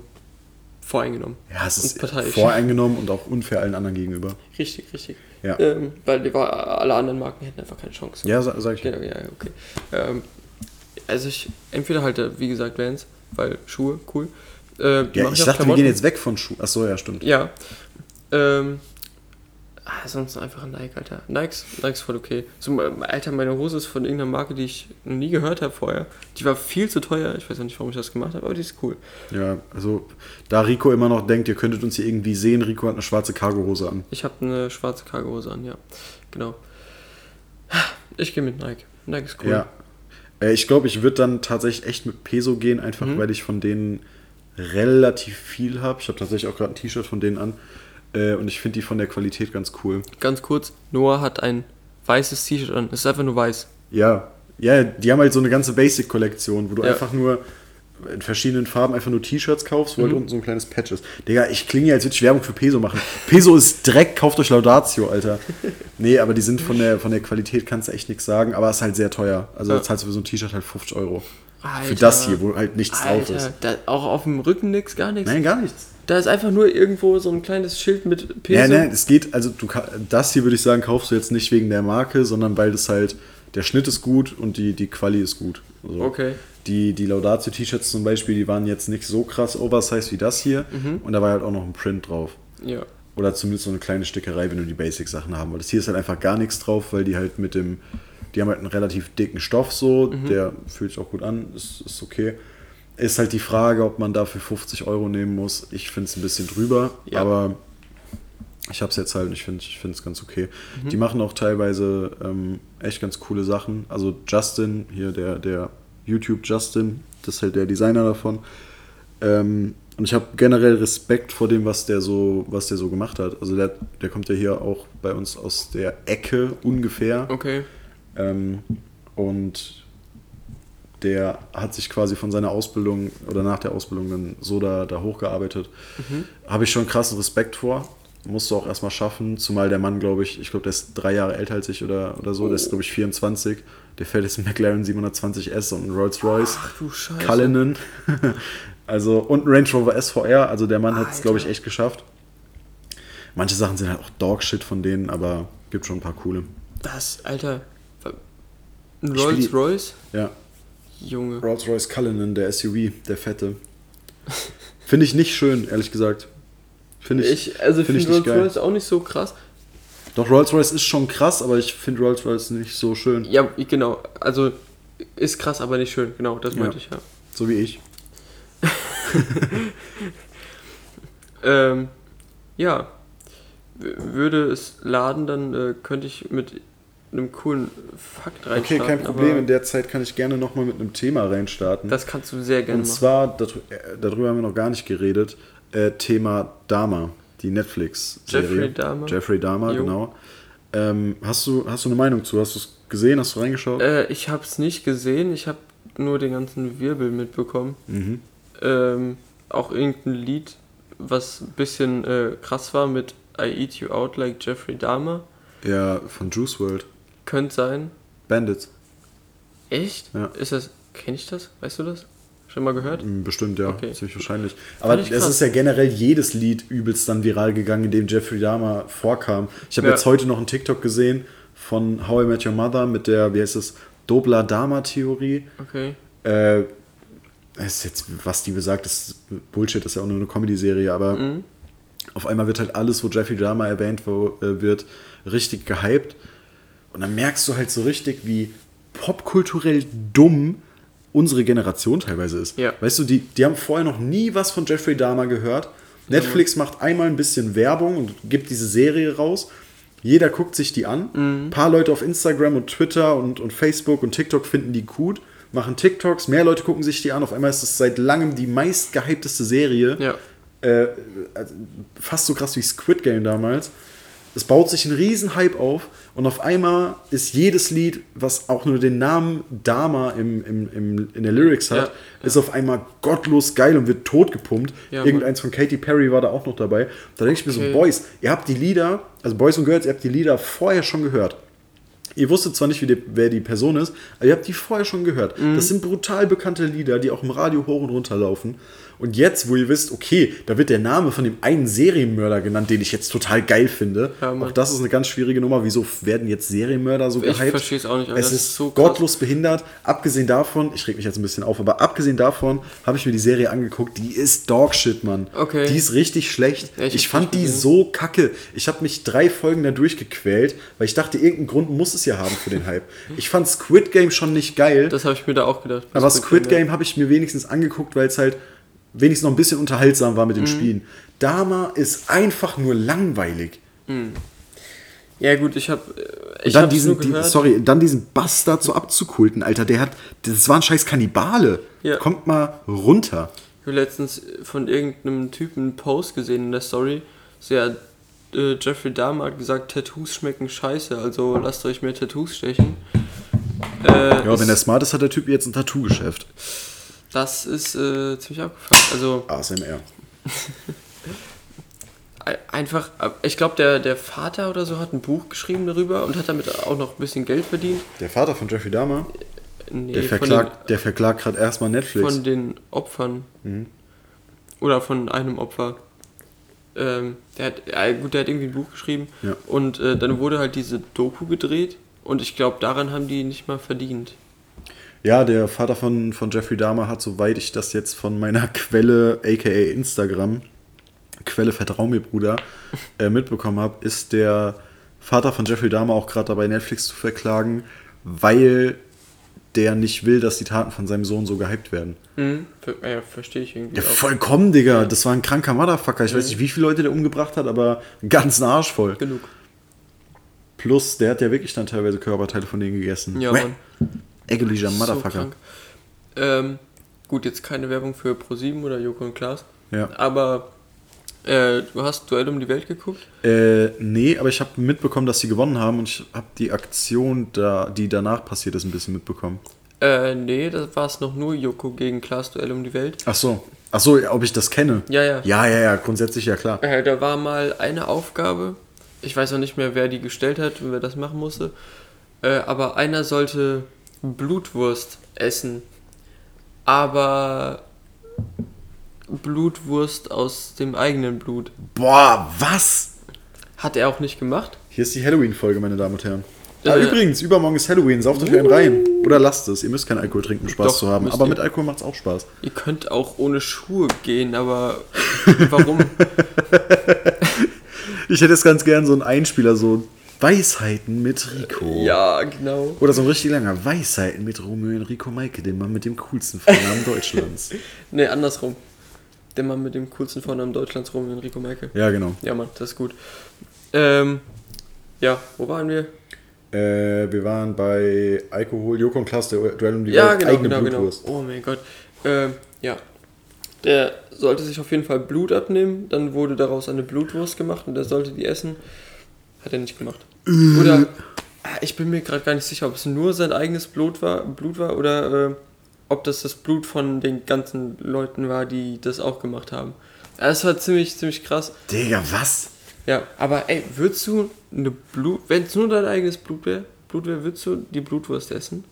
S2: voreingenommen.
S1: Ja, es ist
S2: parteiisch.
S1: voreingenommen und auch unfair allen anderen gegenüber.
S2: Richtig, richtig.
S1: Ja,
S2: Ähm, weil die, alle anderen Marken hätten einfach keine Chance.
S1: ja sa- sag ich.
S2: Genau, ja, ja, okay. Ähm, also ich empfehle halt, äh, wie gesagt, Vans, weil Schuhe, cool. Äh,
S1: Ja, ich
S2: auch
S1: dachte, wir gehen jetzt weg von Schuhen. Achso, ja, stimmt.
S2: Ja. Ähm. Ah, sonst einfach ein Nike, Alter. Nikes, Nikes voll okay. So, ähm, Alter, meine Hose ist von irgendeiner Marke, die ich noch nie gehört habe vorher. Die war viel zu teuer. Ich weiß auch nicht, warum ich das gemacht habe, aber die ist cool.
S1: Ja, also da Rico immer noch denkt, ihr könntet uns hier irgendwie sehen, Rico hat eine schwarze Cargohose an.
S2: Ich habe eine schwarze Cargohose an, ja. Genau. Ich gehe mit Nike. Nike ist cool.
S1: Ja. Äh, ich glaube, ich würde dann tatsächlich echt mit Peso gehen, einfach
S2: Mhm.
S1: weil ich von denen relativ viel habe. Ich habe tatsächlich auch gerade ein T-Shirt von denen an. Äh, und ich finde die von der Qualität ganz cool.
S2: Ganz kurz, Noah hat ein weißes T-Shirt an. Es ist einfach nur weiß.
S1: Ja, ja, die haben halt so eine ganze Basic-Kollektion, wo du
S2: Ja.
S1: einfach nur in verschiedenen Farben einfach nur T-Shirts kaufst, wo
S2: Mhm.
S1: halt unten so ein kleines Patch ist. Digga, ich klinge ja, als würde ich Werbung für Peso machen. *laughs* Peso ist Dreck, kauft euch Laudatio, Alter. *laughs* Nee, aber die sind von der, von der Qualität, kannst du echt nichts sagen, aber ist halt sehr teuer. Also
S2: Ja.
S1: da zahlst du für so ein T-Shirt halt 50 Euro. Für
S2: Alter.
S1: das hier, wo halt nichts drauf ist.
S2: Alter, da, auch auf dem Rücken nix, gar nichts.
S1: Nein, gar nichts.
S2: Da ist einfach nur irgendwo so ein kleines Schild mit Peso.
S1: Ja, nein, es geht, also du das hier würde ich sagen, kaufst du jetzt nicht wegen der Marke, sondern weil das halt, der Schnitt ist gut und die, die Quali ist gut. Also
S2: Okay.
S1: Die, die Laudatio-T-Shirts zum Beispiel, die waren jetzt nicht so krass oversized wie das hier
S2: Mhm.
S1: und da war halt auch noch ein Print drauf.
S2: Ja.
S1: Oder zumindest so eine kleine Stickerei, wenn du die Basic-Sachen haben wolltest. Hier ist halt einfach gar nichts drauf, weil die halt mit dem, die haben halt einen relativ dicken Stoff so,
S2: Mhm.
S1: der fühlt sich auch gut an, ist, ist okay. Ist halt die Frage, ob man dafür 50 Euro nehmen muss. Ich finde es ein bisschen drüber,
S2: Ja.
S1: aber ich habe es jetzt halt und ich finde ich es ganz okay.
S2: Mhm.
S1: Die machen auch teilweise ähm, echt ganz coole Sachen. Also Justin, hier der, der YouTube Justin, das ist halt der Designer davon. Ähm, und ich habe generell Respekt vor dem, was der so, was der so gemacht hat. Also der, der kommt ja hier auch bei uns aus der Ecke ungefähr.
S2: Okay.
S1: Ähm, und der hat sich quasi von seiner Ausbildung oder nach der Ausbildung dann so da, da hochgearbeitet. Habe ich schon krassen Respekt vor. Musst du auch erstmal schaffen, zumal der Mann, glaube ich, ich glaube, der ist drei Jahre älter als ich oder, oder so, der ist, glaube ich, 24. Der fährt jetzt einen McLaren 720S und einen Rolls-Royce.
S2: Ach du Scheiße.
S1: Cullinan. *laughs* also, und ein Range Rover SVR. Also der Mann hat es, glaube ich, echt geschafft. Manche Sachen sind halt auch Dogshit von denen, aber gibt schon ein paar coole.
S2: Das, Alter. Ein Rolls Royce?
S1: Ja.
S2: Junge.
S1: Rolls-Royce Cullinan, der SUV, der fette. Finde ich nicht schön, ehrlich gesagt. Finde ich,
S2: Ich, also
S1: find
S2: finde
S1: ich
S2: Rolls
S1: geil.
S2: Royce auch nicht so krass.
S1: Doch, Rolls-Royce ist schon krass, aber ich finde Rolls-Royce nicht so schön.
S2: Ja, genau. Also ist krass, aber nicht schön. Genau, das meinte
S1: Ja.
S2: ich, ja.
S1: So wie ich. *laughs*
S2: Ähm, ja. Würde es laden, dann äh, könnte ich mit einem coolen Fakt
S1: Okay,
S2: reinstarten.
S1: kein Problem. In der Zeit kann ich gerne nochmal mit einem Thema reinstarten.
S2: Das kannst du sehr gerne
S1: Und
S2: machen.
S1: zwar, darü- äh, darüber haben wir noch gar nicht geredet, äh, Thema Dahmer, die Netflix-Serie.
S2: Jeffrey Dahmer.
S1: Jeffrey Dahmer,
S2: Jo.
S1: genau. Ähm, hast, du, hast du eine Meinung zu? Hast du es gesehen? Hast du reingeschaut?
S2: Äh, ich habe es nicht gesehen, ich habe nur den ganzen Wirbel mitbekommen.
S1: Mhm.
S2: Ähm, auch irgendein Lied, was ein bisschen äh, krass war mit I Eat You Out Like Jeffrey Dahmer.
S1: Ja, von Juice World.
S2: Könnte sein.
S1: Bandits.
S2: Echt?
S1: Ja.
S2: Ist das, kenne ich das? Weißt du das? Schon mal gehört?
S1: Mm, Bestimmt, ja.
S2: Okay.
S1: Ziemlich wahrscheinlich. Aber es
S2: krass.
S1: ist ja generell jedes Lied übelst dann viral gegangen, in dem Jeffrey Dahmer vorkam. Ich habe
S2: Ja.
S1: jetzt heute noch einen TikTok gesehen von How I Met Your Mother mit der, wie heißt es, Dobler-Dahmer-Theorie.
S2: Okay.
S1: Äh, ist jetzt, was die besagt, ist Bullshit, das ist ja auch nur eine Comedy-Serie, aber
S2: Mhm.
S1: auf einmal wird halt alles, wo Jeffrey Dahmer erwähnt wo, äh, wird, richtig gehypt. Und dann merkst du halt so richtig, wie popkulturell dumm unsere Generation teilweise ist.
S2: Ja.
S1: Weißt du, die, die haben vorher noch nie was von Jeffrey Dahmer gehört. Netflix macht einmal ein bisschen Werbung und gibt diese Serie raus. Jeder guckt sich die an. Ein paar Leute auf Instagram und Twitter und, und Facebook und TikTok finden die gut, machen TikToks, mehr Leute gucken sich die an. Auf einmal ist es seit langem die meist gehypteste Serie
S2: Ja.
S1: äh, also fast so krass wie Squid Game damals. Es baut sich ein riesen Hype auf und auf einmal ist jedes Lied, was auch nur den Namen Dama im, im, im, in der Lyrics hat,
S2: Ja,
S1: ist auf einmal gottlos geil und wird totgepumpt.
S2: Ja,
S1: Irgendeins von Katy Perry war da auch noch dabei. Da denke ich mir
S2: Okay.
S1: so, Boys, ihr habt die Lieder, also Boys und Girls, ihr habt die Lieder vorher schon gehört. Ihr wusstet zwar nicht, wie die, wer die Person ist, aber ihr habt die vorher schon gehört.
S2: Mhm.
S1: Das sind brutal bekannte Lieder, die auch im Radio hoch und runter laufen. Und jetzt, wo ihr wisst, okay, da wird der Name von dem einen Serienmörder genannt, den ich jetzt total geil finde.
S2: Ja,
S1: auch das ist eine ganz schwierige Nummer. Wieso werden jetzt Serienmörder so
S2: Ich
S1: gehypt?
S2: verstehe es auch nicht,
S1: Es
S2: das
S1: ist
S2: so krass.
S1: gottlos behindert. Abgesehen davon, ich reg mich jetzt ein bisschen auf, aber abgesehen davon habe ich mir die Serie angeguckt. Die ist Dogshit, Mann.
S2: Okay.
S1: Die ist richtig schlecht.
S2: Ja, ich
S1: ich fand die
S2: gesehen.
S1: so kacke. Ich habe mich drei Folgen da durchgequält, weil ich dachte, irgendeinen Grund muss es ja haben für den Hype. Ich fand Squid Game schon nicht geil.
S2: Das habe ich mir da auch gedacht.
S1: Aber Squid Game habe ich mir wenigstens angeguckt, weil es halt wenigstens noch ein bisschen unterhaltsam war mit den
S2: Mhm.
S1: Spielen. Dama ist einfach nur langweilig.
S2: Ja, gut, ich habe.
S1: Und
S2: Ich
S1: dann
S2: hab's
S1: diesen, die, sorry, dann diesen Bastard so abzukulten, Alter, der hat, das waren scheiß Kannibale.
S2: Ja.
S1: Kommt mal runter.
S2: Ich habe letztens von irgendeinem Typen einen Post gesehen in der Story. So, ja, äh, Jeffrey Dahmer hat gesagt, Tattoos schmecken scheiße, also lasst euch mehr Tattoos stechen. Äh,
S1: Ja, wenn der smart ist, hat der Typ jetzt ein Tattoo-Geschäft.
S2: Das ist äh, ziemlich abgefuckt. Also
S1: ASMR. *laughs*
S2: ein- einfach, äh, ich glaube, der, der Vater oder so hat ein Buch geschrieben darüber und hat damit auch noch ein bisschen Geld verdient.
S1: Der Vater von Jeffrey Dahmer,
S2: Nee,
S1: der verklagt, der verklagt gerade erstmal
S2: den,
S1: Netflix.
S2: von den Opfern.
S1: Mhm.
S2: Oder von einem Opfer. Ähm, der hat, ja, gut, der hat irgendwie ein Buch geschrieben
S1: Ja.
S2: und äh, dann wurde halt diese Doku gedreht und ich glaube, daran haben die nicht mal verdient.
S1: Ja, der Vater von, von Jeffrey Dahmer hat, soweit ich das jetzt von meiner *laughs* Quelle, aka Instagram, Quelle Vertrau mir, Bruder, *laughs* äh, mitbekommen habe, ist der Vater von Jeffrey Dahmer auch gerade dabei, Netflix zu verklagen, weil der nicht will, dass die Taten von seinem Sohn so gehypt werden.
S2: Mhm. Ja, verstehe ich irgendwie
S1: Ja, vollkommen, Digga. Das war ein kranker Motherfucker. Ich weiß nicht, wie viele Leute der umgebracht hat, aber ganzen Arsch voll.
S2: Genug.
S1: Plus, der hat ja wirklich dann teilweise Körperteile von denen gegessen.
S2: Ja. Mann.
S1: Eckeliger
S2: So
S1: Motherfucker.
S2: krank. Ähm, gut, jetzt keine Werbung für Pro7 oder Joko und Klaas.
S1: Ja.
S2: Aber äh, du hast Duell um die Welt geguckt?
S1: Äh, nee, aber ich habe mitbekommen, dass sie gewonnen haben und ich habe die Aktion, da, die danach passiert ist, ein bisschen mitbekommen.
S2: Äh, nee, das war es noch nur Joko gegen Klaas Duell um die Welt.
S1: Ach so. Ach so, ob ich das kenne?
S2: Ja, ja.
S1: Ja, ja, ja, grundsätzlich ja klar.
S2: Äh, da war mal eine Aufgabe, ich weiß auch nicht mehr, wer die gestellt hat und wer das machen musste, äh, aber einer sollte Blutwurst essen, aber Blutwurst aus dem eigenen Blut.
S1: Boah, was?
S2: Hat er auch nicht gemacht.
S1: Hier ist die Halloween-Folge, meine Damen und Herren. Ah,
S2: Äh,
S1: übrigens, übermorgen ist Halloween, sauft euch einen rein. Oder lasst es, ihr müsst keinen Alkohol trinken, um Spaß
S2: Doch,
S1: zu haben. Aber
S2: ihr.
S1: mit Alkohol macht's auch Spaß.
S2: Ihr könnt auch ohne Schuhe gehen, aber warum? *laughs*
S1: Ich hätte jetzt ganz gern so einen Einspieler, so Weisheiten mit Rico.
S2: ja, genau.
S1: Oder so ein richtig langer Weisheiten mit Romeo Enrico Maike, dem *laughs* Mann mit dem coolsten Vornamen Deutschlands.
S2: Ne, andersrum. Der Mann mit dem coolsten Vornamen Deutschlands rum, Enrico Meike.
S1: Ja, genau.
S2: Ja, Mann, das ist gut. Ähm, ja, wo waren wir?
S1: Äh, wir waren bei Alkohol, Joko und Klaas, der Duell um die
S2: Ja, genau,
S1: eigene
S2: genau, genau. Oh mein Gott. Ähm, ja. Der sollte sich auf jeden Fall Blut abnehmen, dann wurde daraus eine Blutwurst gemacht und der sollte die essen. Hat er nicht gemacht.
S1: Äh.
S2: Oder ah, ich bin mir gerade gar nicht sicher, ob es nur sein eigenes Blut war, Blut war oder äh, ob das das Blut von den ganzen Leuten war, die das auch gemacht haben. Ja, Das war ziemlich, ziemlich krass.
S1: Digga, was?
S2: Ja, aber ey, würdest du eine Blut, wenn es nur dein eigenes Blut wäre, Blut wäre, würdest du die Blutwurst essen?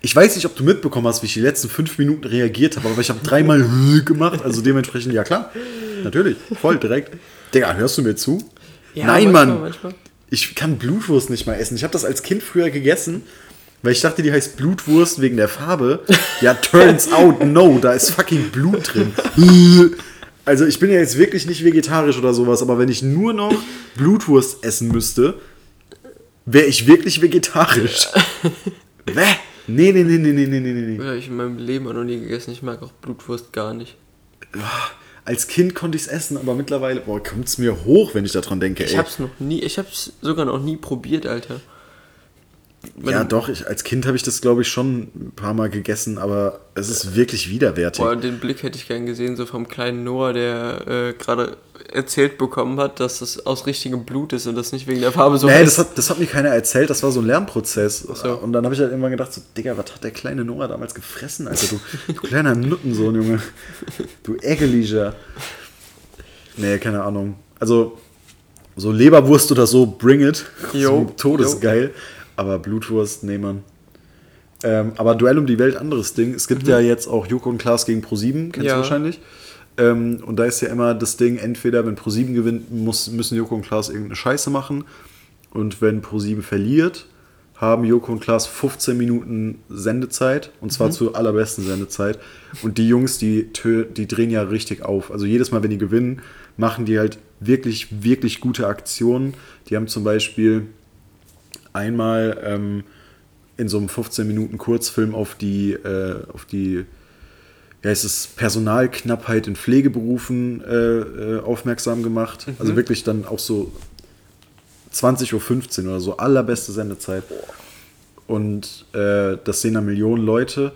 S1: Ich weiß nicht, ob du mitbekommen hast, wie ich die letzten fünf Minuten reagiert habe, aber ich habe dreimal *laughs* gemacht, also dementsprechend, ja klar. Natürlich, voll direkt. Digga, hörst du mir zu? Nein,
S2: manchmal,
S1: Mann.
S2: Manchmal.
S1: Ich kann Blutwurst nicht mal essen. Ich habe das als Kind früher gegessen, weil ich dachte, die heißt Blutwurst wegen der Farbe. Ja, turns *laughs* out, no, da ist fucking Blut drin. *laughs* Also ich bin ja jetzt wirklich nicht vegetarisch oder sowas, aber wenn ich nur noch Blutwurst essen müsste, wäre ich wirklich vegetarisch. Bäh. *laughs* Nee, nee, nee, nee, nee, nee, nee, nee.
S2: Ja, ich in meinem Leben auch noch nie gegessen. Ich mag auch Blutwurst gar nicht.
S1: Als Kind konnte ich es essen, aber mittlerweile, boah, kommt es mir hoch, wenn ich daran denke,
S2: Ich
S1: ey.
S2: hab's noch nie, ich hab's sogar noch nie probiert, Alter.
S1: Ja, doch, ich, als Kind habe ich das, glaube ich, schon ein paar Mal gegessen, aber es ist wirklich widerwärtig.
S2: Boah, den Blick hätte ich gern gesehen, so vom kleinen Noah, der äh, gerade erzählt bekommen hat, dass das aus richtigem Blut ist und das nicht wegen der Farbe so
S1: nee,
S2: heißt.
S1: das hat, das hat mir keiner erzählt, das war so ein Lernprozess.
S2: so.
S1: Und dann habe ich halt irgendwann gedacht, so, Digga, was hat der kleine Noah damals gefressen, Alter? Du, du kleiner Nuttensohn, Junge. Du Eckeliger. Nee, keine Ahnung. Also, So Leberwurst oder so, bring it.
S2: Jo,
S1: so todesgeil. Aber Blutwurst, nee, Mann. Ähm, aber Duell um die Welt, anderes Ding. Es gibt ja jetzt auch Joko und Klaas gegen Pro7, kennst
S2: Mhm. Ja.
S1: du wahrscheinlich. Ähm, und da ist ja immer das Ding, entweder wenn Pro7 gewinnt, muss, müssen Joko und Klaas irgendeine Scheiße machen. Und wenn Pro7 verliert, haben Joko und Klaas 15 Minuten Sendezeit. Und zwar zur allerbesten Sendezeit. Und die Jungs, die, die drehen ja richtig auf. Also jedes Mal, wenn die gewinnen, machen die halt wirklich, wirklich gute Aktionen. Die haben zum Beispiel einmal ähm, in so einem 15 Minuten Kurzfilm auf die, äh, auf die ja, es ist Personalknappheit in Pflegeberufen äh, äh, aufmerksam gemacht. Also wirklich dann auch so 20.15 Uhr oder so, allerbeste Sendezeit. Und äh, das sehen dann Millionen Leute.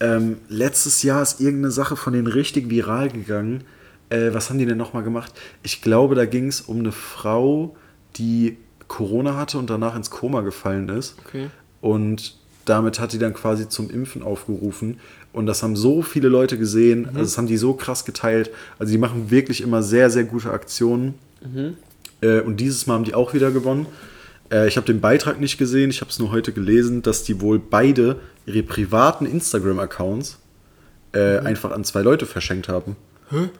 S1: Ähm, letztes Jahr ist irgendeine Sache von denen richtig viral gegangen. Äh, was haben die denn nochmal gemacht? Ich glaube, da ging es um eine Frau, die Corona hatte und danach ins Koma gefallen ist.
S2: Okay.
S1: Und damit hat die dann quasi zum Impfen aufgerufen. Und das haben so viele Leute gesehen. Also das haben die so krass geteilt. Also die machen wirklich immer sehr, sehr gute Aktionen. Äh, und dieses Mal haben die auch wieder gewonnen. Äh, ich habe den Beitrag nicht gesehen. Ich habe es nur heute gelesen, dass die wohl beide ihre privaten Instagram-Accounts äh, einfach an zwei Leute verschenkt haben.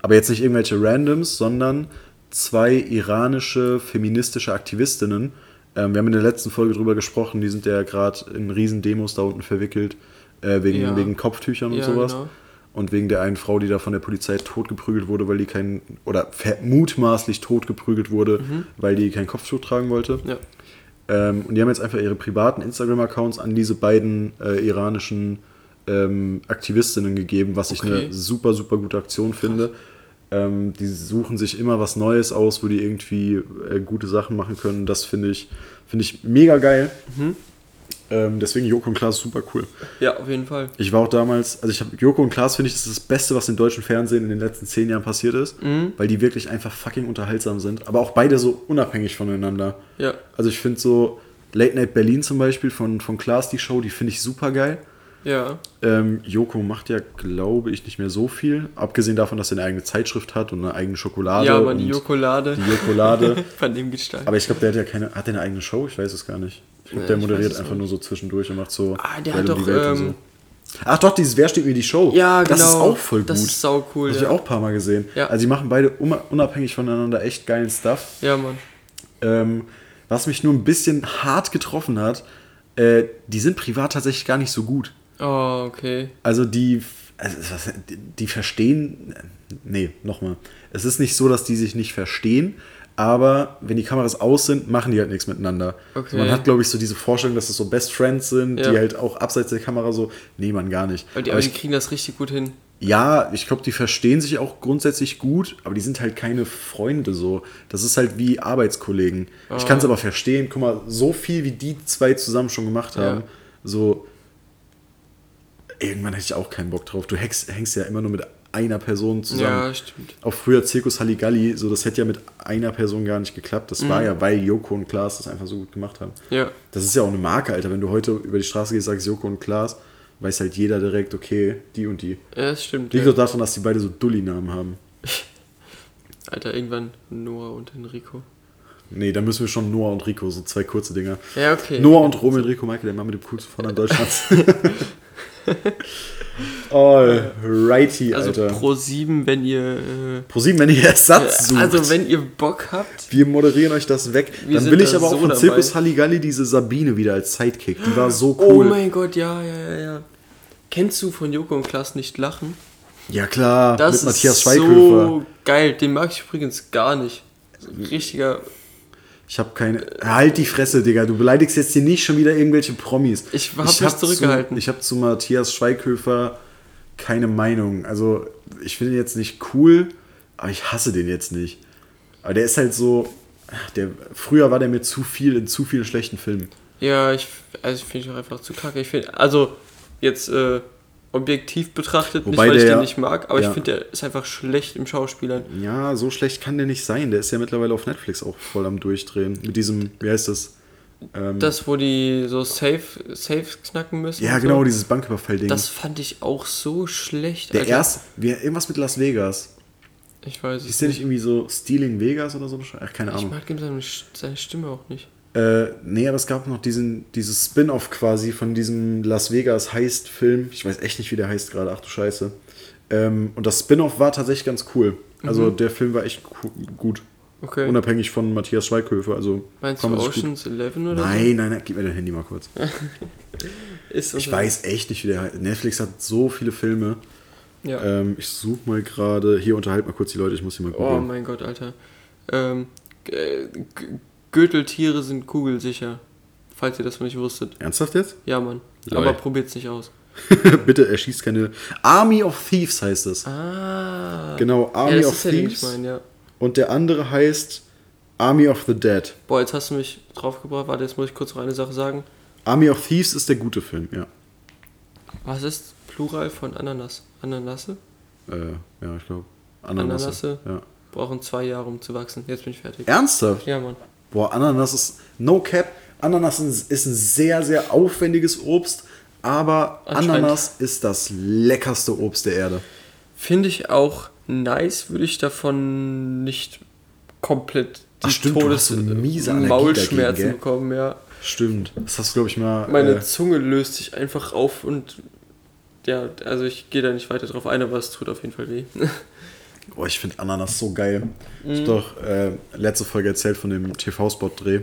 S1: Aber jetzt nicht irgendwelche Randoms, sondern zwei iranische feministische Aktivistinnen. Ähm, wir haben in der letzten Folge drüber gesprochen, die sind ja gerade in riesen Demos da unten verwickelt, äh, wegen,
S2: Ja.
S1: wegen Kopftüchern und
S2: Ja,
S1: sowas.
S2: genau.
S1: Und wegen der einen Frau, die da von der Polizei totgeprügelt wurde, weil die kein, oder mutmaßlich totgeprügelt wurde, weil die kein Kopftuch tragen wollte.
S2: Ja.
S1: Ähm, und die haben jetzt einfach ihre privaten Instagram-Accounts an diese beiden äh, iranischen ähm, Aktivistinnen gegeben, was ich
S2: Okay.
S1: eine super, super gute Aktion finde. Ähm, die suchen sich immer was Neues aus, wo die irgendwie äh, gute Sachen machen können. Das finde ich, finde ich mega geil.
S2: Mhm.
S1: Ähm, deswegen Joko und Klaas super cool.
S2: Ja, auf jeden Fall.
S1: Ich war auch damals, also ich habe Joko und Klaas finde ich, das ist das Beste, was im deutschen Fernsehen in den letzten zehn Jahren passiert ist,
S2: Mhm.
S1: weil die wirklich einfach fucking unterhaltsam sind, aber auch beide so unabhängig voneinander.
S2: Ja.
S1: Also ich finde so Late Night Berlin zum Beispiel von, von Klaas, die Show, die finde ich super geil.
S2: Ja.
S1: Ähm, Joko macht ja, glaube ich, nicht mehr so viel, abgesehen davon, dass er eine eigene Zeitschrift hat und eine eigene Schokolade.
S2: Ja, aber die Jokolade.
S1: Die Jokolade. *laughs*
S2: Von dem Gestalt.
S1: aber ich glaube, der hat ja keine, hat der eine eigene Show? Ich weiß es gar nicht. Ich glaube, der moderiert einfach
S2: nicht.
S1: nur so zwischendurch und macht so
S2: Ah, der hat
S1: um die
S2: doch, ähm,
S1: Ach doch, dieses Wer steht mir die Show?
S2: Ja,
S1: Das ist
S2: genau.
S1: auch voll gut.
S2: Das ist sau cool,
S1: Das
S2: ja.
S1: habe ich auch ein paar Mal gesehen.
S2: Ja.
S1: Also die machen beide unabhängig voneinander echt geilen Stuff.
S2: ja, Mann.
S1: Ähm, was mich nur ein bisschen hart getroffen hat, äh, die sind privat tatsächlich gar nicht so gut.
S2: Oh, okay.
S1: Also die, also was, die, die verstehen, nee, nochmal. Es ist nicht so, dass die sich nicht verstehen, aber wenn die Kameras aus sind, machen die halt nichts miteinander.
S2: Okay.
S1: So, man hat, glaube ich, so diese Vorstellung, dass es so Best Friends sind,
S2: Ja.
S1: die halt auch abseits der Kamera so, nee, man gar nicht.
S2: Aber die,
S1: aber
S2: aber
S1: ich,
S2: die kriegen das richtig gut hin.
S1: ja, ich glaube, die verstehen sich auch grundsätzlich gut, aber die sind halt keine Freunde so. Das ist halt wie Arbeitskollegen. Ich kann es
S2: Ah.
S1: aber verstehen. Guck mal, so viel wie die zwei zusammen schon gemacht haben,
S2: Ja.
S1: so irgendwann hätte ich auch keinen Bock drauf. Du hängst, hängst ja immer nur mit einer Person zusammen.
S2: Ja, stimmt.
S1: Auch früher Zirkus Halligalli, so das hätte ja mit einer Person gar nicht geklappt. Das
S2: Mhm.
S1: war ja, weil Joko und Klaas das einfach so gut gemacht haben.
S2: Ja.
S1: Das ist ja auch eine Marke, Alter. Wenn du heute über die Straße gehst, sagst Joko und Klaas, weiß halt jeder direkt, okay, die und die.
S2: Ja, das stimmt.
S1: Liegt
S2: Ja.
S1: doch daran, dass die beide so Dulli-Namen haben. *laughs*
S2: Alter, irgendwann Noah und Enrico.
S1: Nee, da müssen wir schon Noah und Rico, so zwei kurze Dinger.
S2: Ja, okay.
S1: Noah und Romeo und Rico, Michael, der Mann mit dem coolsten Vornamen Deutschlands. *laughs* *laughs* *laughs* Alrighty,
S2: Also
S1: Alter.
S2: pro 7, wenn ihr.
S1: Pro sieben, wenn ihr Ersatz
S2: Äh,
S1: sucht.
S2: also wenn ihr Bock habt.
S1: wir moderieren euch das weg.
S2: Wir
S1: Dann will ich aber auch
S2: so
S1: von
S2: dabei.
S1: Zirkus Halligalli diese Sabine wieder als Sidekick. Die war so
S2: Oh
S1: cool.
S2: mein Gott, ja, ja, ja, ja. Kennst du von Joko und Klaas nicht lachen?
S1: ja klar,
S2: Das
S1: mit Matthias
S2: ist
S1: Schweighöfer.
S2: so geil. Den mag ich übrigens gar nicht. Richtiger.
S1: Ich habe keine. Halt die Fresse, Digga. Du beleidigst jetzt hier nicht schon wieder irgendwelche Promis.
S2: Ich hab mich zurückgehalten.
S1: Zu, ich habe zu Matthias Schweighöfer keine Meinung. Also, ich finde ihn jetzt nicht cool, aber ich hasse den jetzt nicht. Aber der ist halt so. Der, früher war der mir zu viel in zu vielen schlechten Filmen.
S2: Ja, ich, also ich finde ihn auch einfach zu kacke. Ich finde, also jetzt äh, objektiv betrachtet,
S1: Wobei
S2: nicht weil ich
S1: der-
S2: den nicht mag, aber
S1: ja.
S2: ich finde, der ist einfach schlecht im Schauspielern.
S1: Ja, so schlecht kann der nicht sein. Der ist ja mittlerweile auf Netflix auch voll am Durchdrehen. Mit diesem, wie heißt das? Ähm,
S2: Das, wo die so safe, safe knacken müssen.
S1: ja, genau,
S2: So,
S1: dieses Banküberfall-Ding.
S2: das fand ich auch so schlecht.
S1: Der
S2: Alter.
S1: erst, wie, irgendwas mit Las Vegas.
S2: Ich weiß
S1: Ist
S2: es
S1: der nicht irgendwie so Stealing Vegas oder so? Ach, keine
S2: Ich
S1: Ahnung.
S2: mag ihm seine, seine Stimme auch nicht.
S1: Äh, nee, aber es gab noch diesen, dieses Spin-off quasi von diesem Las Vegas Heist-Film. Ich weiß echt nicht, wie der heißt gerade. Ach du Scheiße. Ähm, und das Spin-off war tatsächlich ganz cool. Also der Film war echt gu- gut.
S2: Mhm. Okay.
S1: Unabhängig von Matthias Schweighöfer. Also
S2: Meinst du
S1: gut-
S2: Oceans 11 oder
S1: Nein, nein, nein, gib mir dein Handy mal kurz. *laughs* Ich weiß echt nicht, wie der heißt. Netflix hat so viele Filme.
S2: Ja.
S1: Ähm, ich suche mal gerade. Hier unterhalt mal kurz die Leute, ich muss hier mal
S2: oh
S1: gucken.
S2: mein Gott, Alter. Ähm, G- Gürteltiere sind kugelsicher. Falls ihr das noch nicht wusstet.
S1: Ernsthaft jetzt?
S2: Ja, Mann.
S1: Lol.
S2: Aber probiert's nicht aus. *laughs*
S1: Bitte, er schießt keine. Army of Thieves heißt es.
S2: Ah.
S1: Genau, Army
S2: ja, das
S1: of
S2: ist ja, ich
S1: Thieves.
S2: meine, ja.
S1: Und der andere heißt Army of the Dead.
S2: Boah, jetzt hast du mich draufgebracht. Warte, jetzt muss ich kurz noch eine Sache sagen.
S1: Army of Thieves ist der gute Film, ja.
S2: Was ist Plural von Ananas? Ananasse?
S1: Äh, ja, ich glaube. Ananas.
S2: Ananasse?
S1: Ja.
S2: Brauchen zwei Jahre, um zu wachsen. Jetzt bin ich fertig.
S1: Ernsthaft?
S2: Ja, Mann.
S1: Boah, Ananas ist. No cap. Ananas ist ein sehr, sehr aufwendiges Obst, aber. Ananas ist das leckerste Obst der Erde.
S2: Finde ich auch nice, würde ich davon nicht komplett die
S1: Ach stimmt, hast so
S2: Maulschmerzen
S1: dagegen,
S2: bekommen, ja.
S1: Stimmt. Das hast du, glaube ich, mal.
S2: Meine
S1: äh,
S2: Zunge löst sich einfach auf und ja, also ich gehe da nicht weiter drauf ein, aber es tut auf jeden Fall weh. *laughs*
S1: Oh, ich finde Ananas so geil.
S2: Mhm.
S1: Ich habe doch äh, letzte Folge erzählt von dem TV-Spot-Dreh,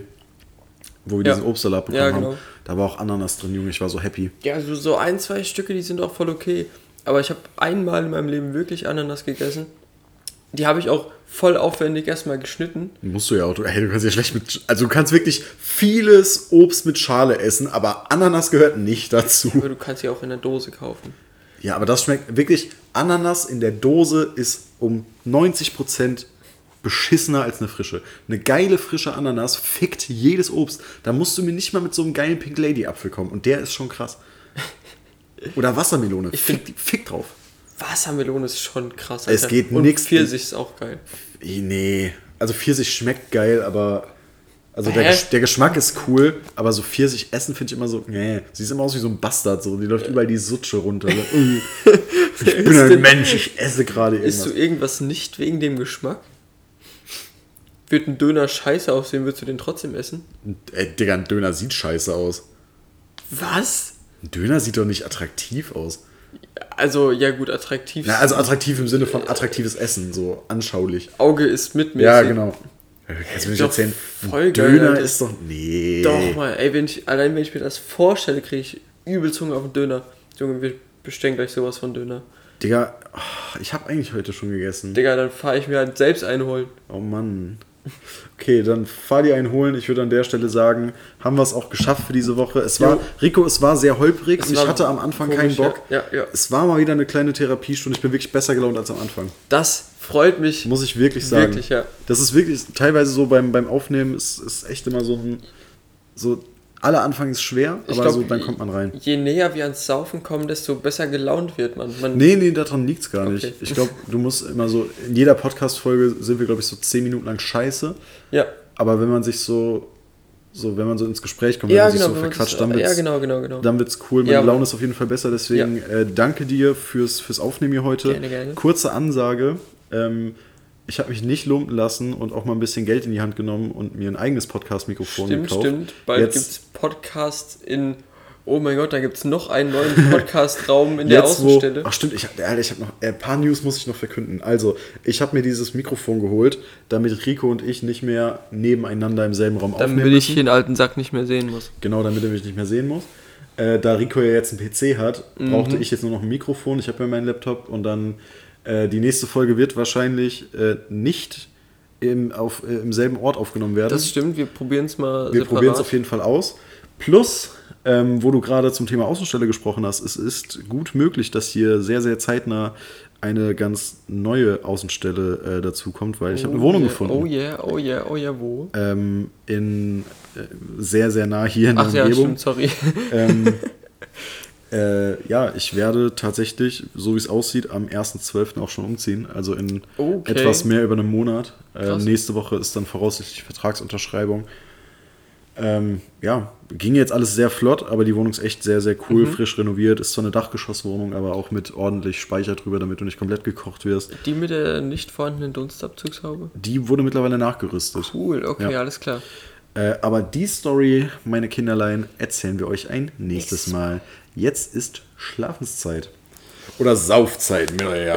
S1: wo wir
S2: Ja.
S1: diesen Obstsalat bekommen
S2: Ja, genau.
S1: haben. Da war auch Ananas drin, Junge. Ich war so happy.
S2: Ja, so, so ein, zwei Stücke, die sind auch voll okay. Aber ich habe einmal in meinem Leben wirklich Ananas gegessen. Die habe ich auch voll aufwendig erstmal geschnitten.
S1: Musst du ja auch. Hey, du kannst ja schlecht mit. Also, du kannst wirklich vieles Obst mit Schale essen, aber Ananas gehört nicht dazu.
S2: Aber du kannst sie auch in der Dose kaufen.
S1: Ja, aber das schmeckt wirklich. Ananas in der Dose ist um 90% beschissener als eine frische. Eine geile frische Ananas fickt jedes Obst. Da musst du mir nicht mal mit so einem geilen Pink Lady Apfel kommen. Und der ist schon krass. *laughs* Oder Wassermelone.
S2: Ich
S1: fick, fick drauf.
S2: Wassermelone ist schon krass.
S1: Es geht nix-
S2: Pfirsich ist auch geil.
S1: Nee. Also Pfirsich schmeckt geil, aber. Also der? Gesch- der Geschmack ist cool, aber so Pfirsich essen finde ich immer so, nee, sie sieht immer aus wie so ein Bastard, so, die läuft überall die Sutsche runter. *laughs* Ich bin ein Mensch, ich esse gerade
S2: Isst
S1: irgendwas.
S2: du irgendwas nicht wegen dem Geschmack? Wird ein Döner scheiße aussehen, würdest du den trotzdem essen?
S1: Ey, Digga, ein Döner sieht scheiße aus.
S2: Was?
S1: Ein Döner sieht doch nicht attraktiv aus.
S2: Also, ja gut, attraktiv.
S1: Na, also attraktiv im Sinne von attraktives Essen, so anschaulich.
S2: Auge ist mitmäßig.
S1: Ja, genau. Jetzt will ich
S2: Doch
S1: erzählen,
S2: voll geil,
S1: Döner
S2: Alter.
S1: ist doch. Nee.
S2: Doch mal, ey, wenn ich, allein wenn ich mir das vorstelle, kriege ich übel Zunge auf den Döner. Junge, wir bestellen gleich sowas von Döner.
S1: Digga, oh, ich habe eigentlich heute schon gegessen.
S2: Digga, dann fahre ich mir halt selbst einholen.
S1: Oh Mann. Okay, dann fahr dir einen holen. Ich würde an der Stelle sagen, haben wir es auch geschafft für diese Woche. Es war. Rico, es war sehr holprig
S2: Es
S1: und ich hatte am Anfang
S2: komisch,
S1: keinen Bock.
S2: Ja, ja, ja.
S1: Es war mal wieder eine kleine Therapiestunde. Ich bin wirklich besser gelaunt als am Anfang.
S2: Das freut mich.
S1: Muss ich wirklich sagen.
S2: Wirklich, ja.
S1: Das ist wirklich teilweise so beim, beim Aufnehmen, ist, ist echt immer so ein. So, aller Anfang ist schwer,
S2: Ich
S1: aber
S2: glaub,
S1: so, dann kommt man rein.
S2: Je näher wir ans Saufen kommen, desto besser gelaunt wird man. man
S1: Nee, nee, daran liegt es gar nicht.
S2: Okay.
S1: Ich glaube, du musst immer so. In jeder Podcast-Folge sind wir, glaube ich, so 10 Minuten lang scheiße.
S2: Ja,
S1: Aber wenn man sich so. So, wenn man so ins Gespräch kommt, wenn
S2: ja
S1: man sich
S2: genau.
S1: so
S2: wenn man
S1: verquatscht,
S2: das-
S1: dann wird's,
S2: ja, genau, genau, genau.
S1: dann wird's cool. Meine
S2: Ja,
S1: Laune ist auf jeden Fall besser, deswegen äh, danke dir fürs, fürs Aufnehmen hier heute.
S2: Gerne, gerne.
S1: Kurze Ansage. Ähm, ich habe mich nicht lumpen lassen und auch mal ein bisschen Geld in die Hand genommen und mir ein eigenes Podcast-Mikrofon
S2: Stimmt,
S1: gekauft.
S2: stimmt. Bald
S1: Jetzt-
S2: gibt es Podcast in. Oh mein Gott, da gibt es noch einen neuen Podcast-Raum in der
S1: Jetzt, wo,
S2: Außenstelle.
S1: ach stimmt, ich, ich habe noch äh, ein paar News muss ich noch verkünden. Also, ich habe mir dieses Mikrofon geholt, damit Rico und ich nicht mehr nebeneinander im selben Raum aufnehmen
S2: Damit ich
S1: müssen.
S2: den alten Sack nicht mehr sehen muss.
S1: Genau, damit er mich nicht mehr sehen muss. Äh, da Rico ja jetzt einen PC hat,
S2: Mhm.
S1: brauchte ich jetzt nur noch ein Mikrofon. Ich habe ja meinen Laptop und dann äh, die nächste Folge wird wahrscheinlich äh, nicht im, auf, äh, im selben Ort aufgenommen werden.
S2: Das stimmt, wir probieren es mal
S1: Wir probieren es auf jeden Fall aus. Plus, ähm, wo du gerade zum Thema Außenstelle gesprochen hast, es ist gut möglich, dass hier sehr, sehr zeitnah eine ganz neue Außenstelle äh, dazu kommt, weil ich habe eine Wohnung
S2: yeah,
S1: gefunden.
S2: Oh yeah, oh yeah, oh yeah, wo?
S1: ähm, in äh, sehr, sehr nah hier in der
S2: Ach ja,
S1: Umgebung.
S2: stimmt, sorry.
S1: ähm, *laughs* äh, ja, ich werde tatsächlich, so wie es aussieht, am 1.12. auch schon umziehen. Also in
S2: Okay.
S1: etwas mehr über einem Monat. Äh, nächste Woche ist dann voraussichtlich Vertragsunterschreibung. Ähm, ja, ging jetzt alles sehr flott, aber die Wohnung ist echt sehr, sehr cool, frisch renoviert. Ist zwar eine Dachgeschosswohnung, aber auch mit ordentlich Speicher drüber, damit du nicht komplett gekocht wirst.
S2: Die mit der nicht vorhandenen Dunstabzugshaube?
S1: Die wurde mittlerweile nachgerüstet.
S2: Cool, okay,
S1: Ja.
S2: alles klar.
S1: Äh, aber die Story, meine Kinderlein, erzählen wir euch ein nächstes Mal. Jetzt ist Schlafenszeit. Oder Saufzeit, mir ja.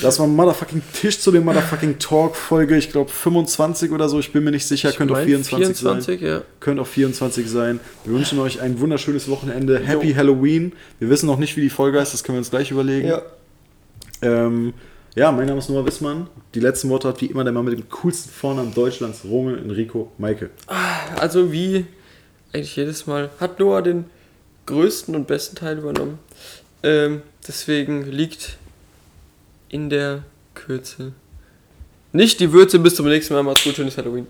S1: Das war Motherfucking Tisch zu dem Motherfucking Talk Folge, ich glaube 25 oder so, ich bin mir nicht sicher, könnte auch
S2: mein
S1: 24,
S2: 24,
S1: sein.
S2: ja.
S1: Könnte auch 24 sein. Wir wünschen euch ein wunderschönes Wochenende. Happy Halloween. Wir wissen noch nicht, wie die Folge heißt, das können wir uns gleich überlegen.
S2: Ja.
S1: Ähm, ja, mein Name ist Noah Wissmann. Die letzten Worte hat wie immer der Mann mit dem coolsten Vornamen Deutschlands, Roman Enrico Maike.
S2: Also wie eigentlich jedes Mal hat Noah den größten und besten Teil übernommen. Ähm, deswegen liegt in der Kürze nicht die Würze. Bis zum nächsten Mal. Macht's gut, schönes Halloween.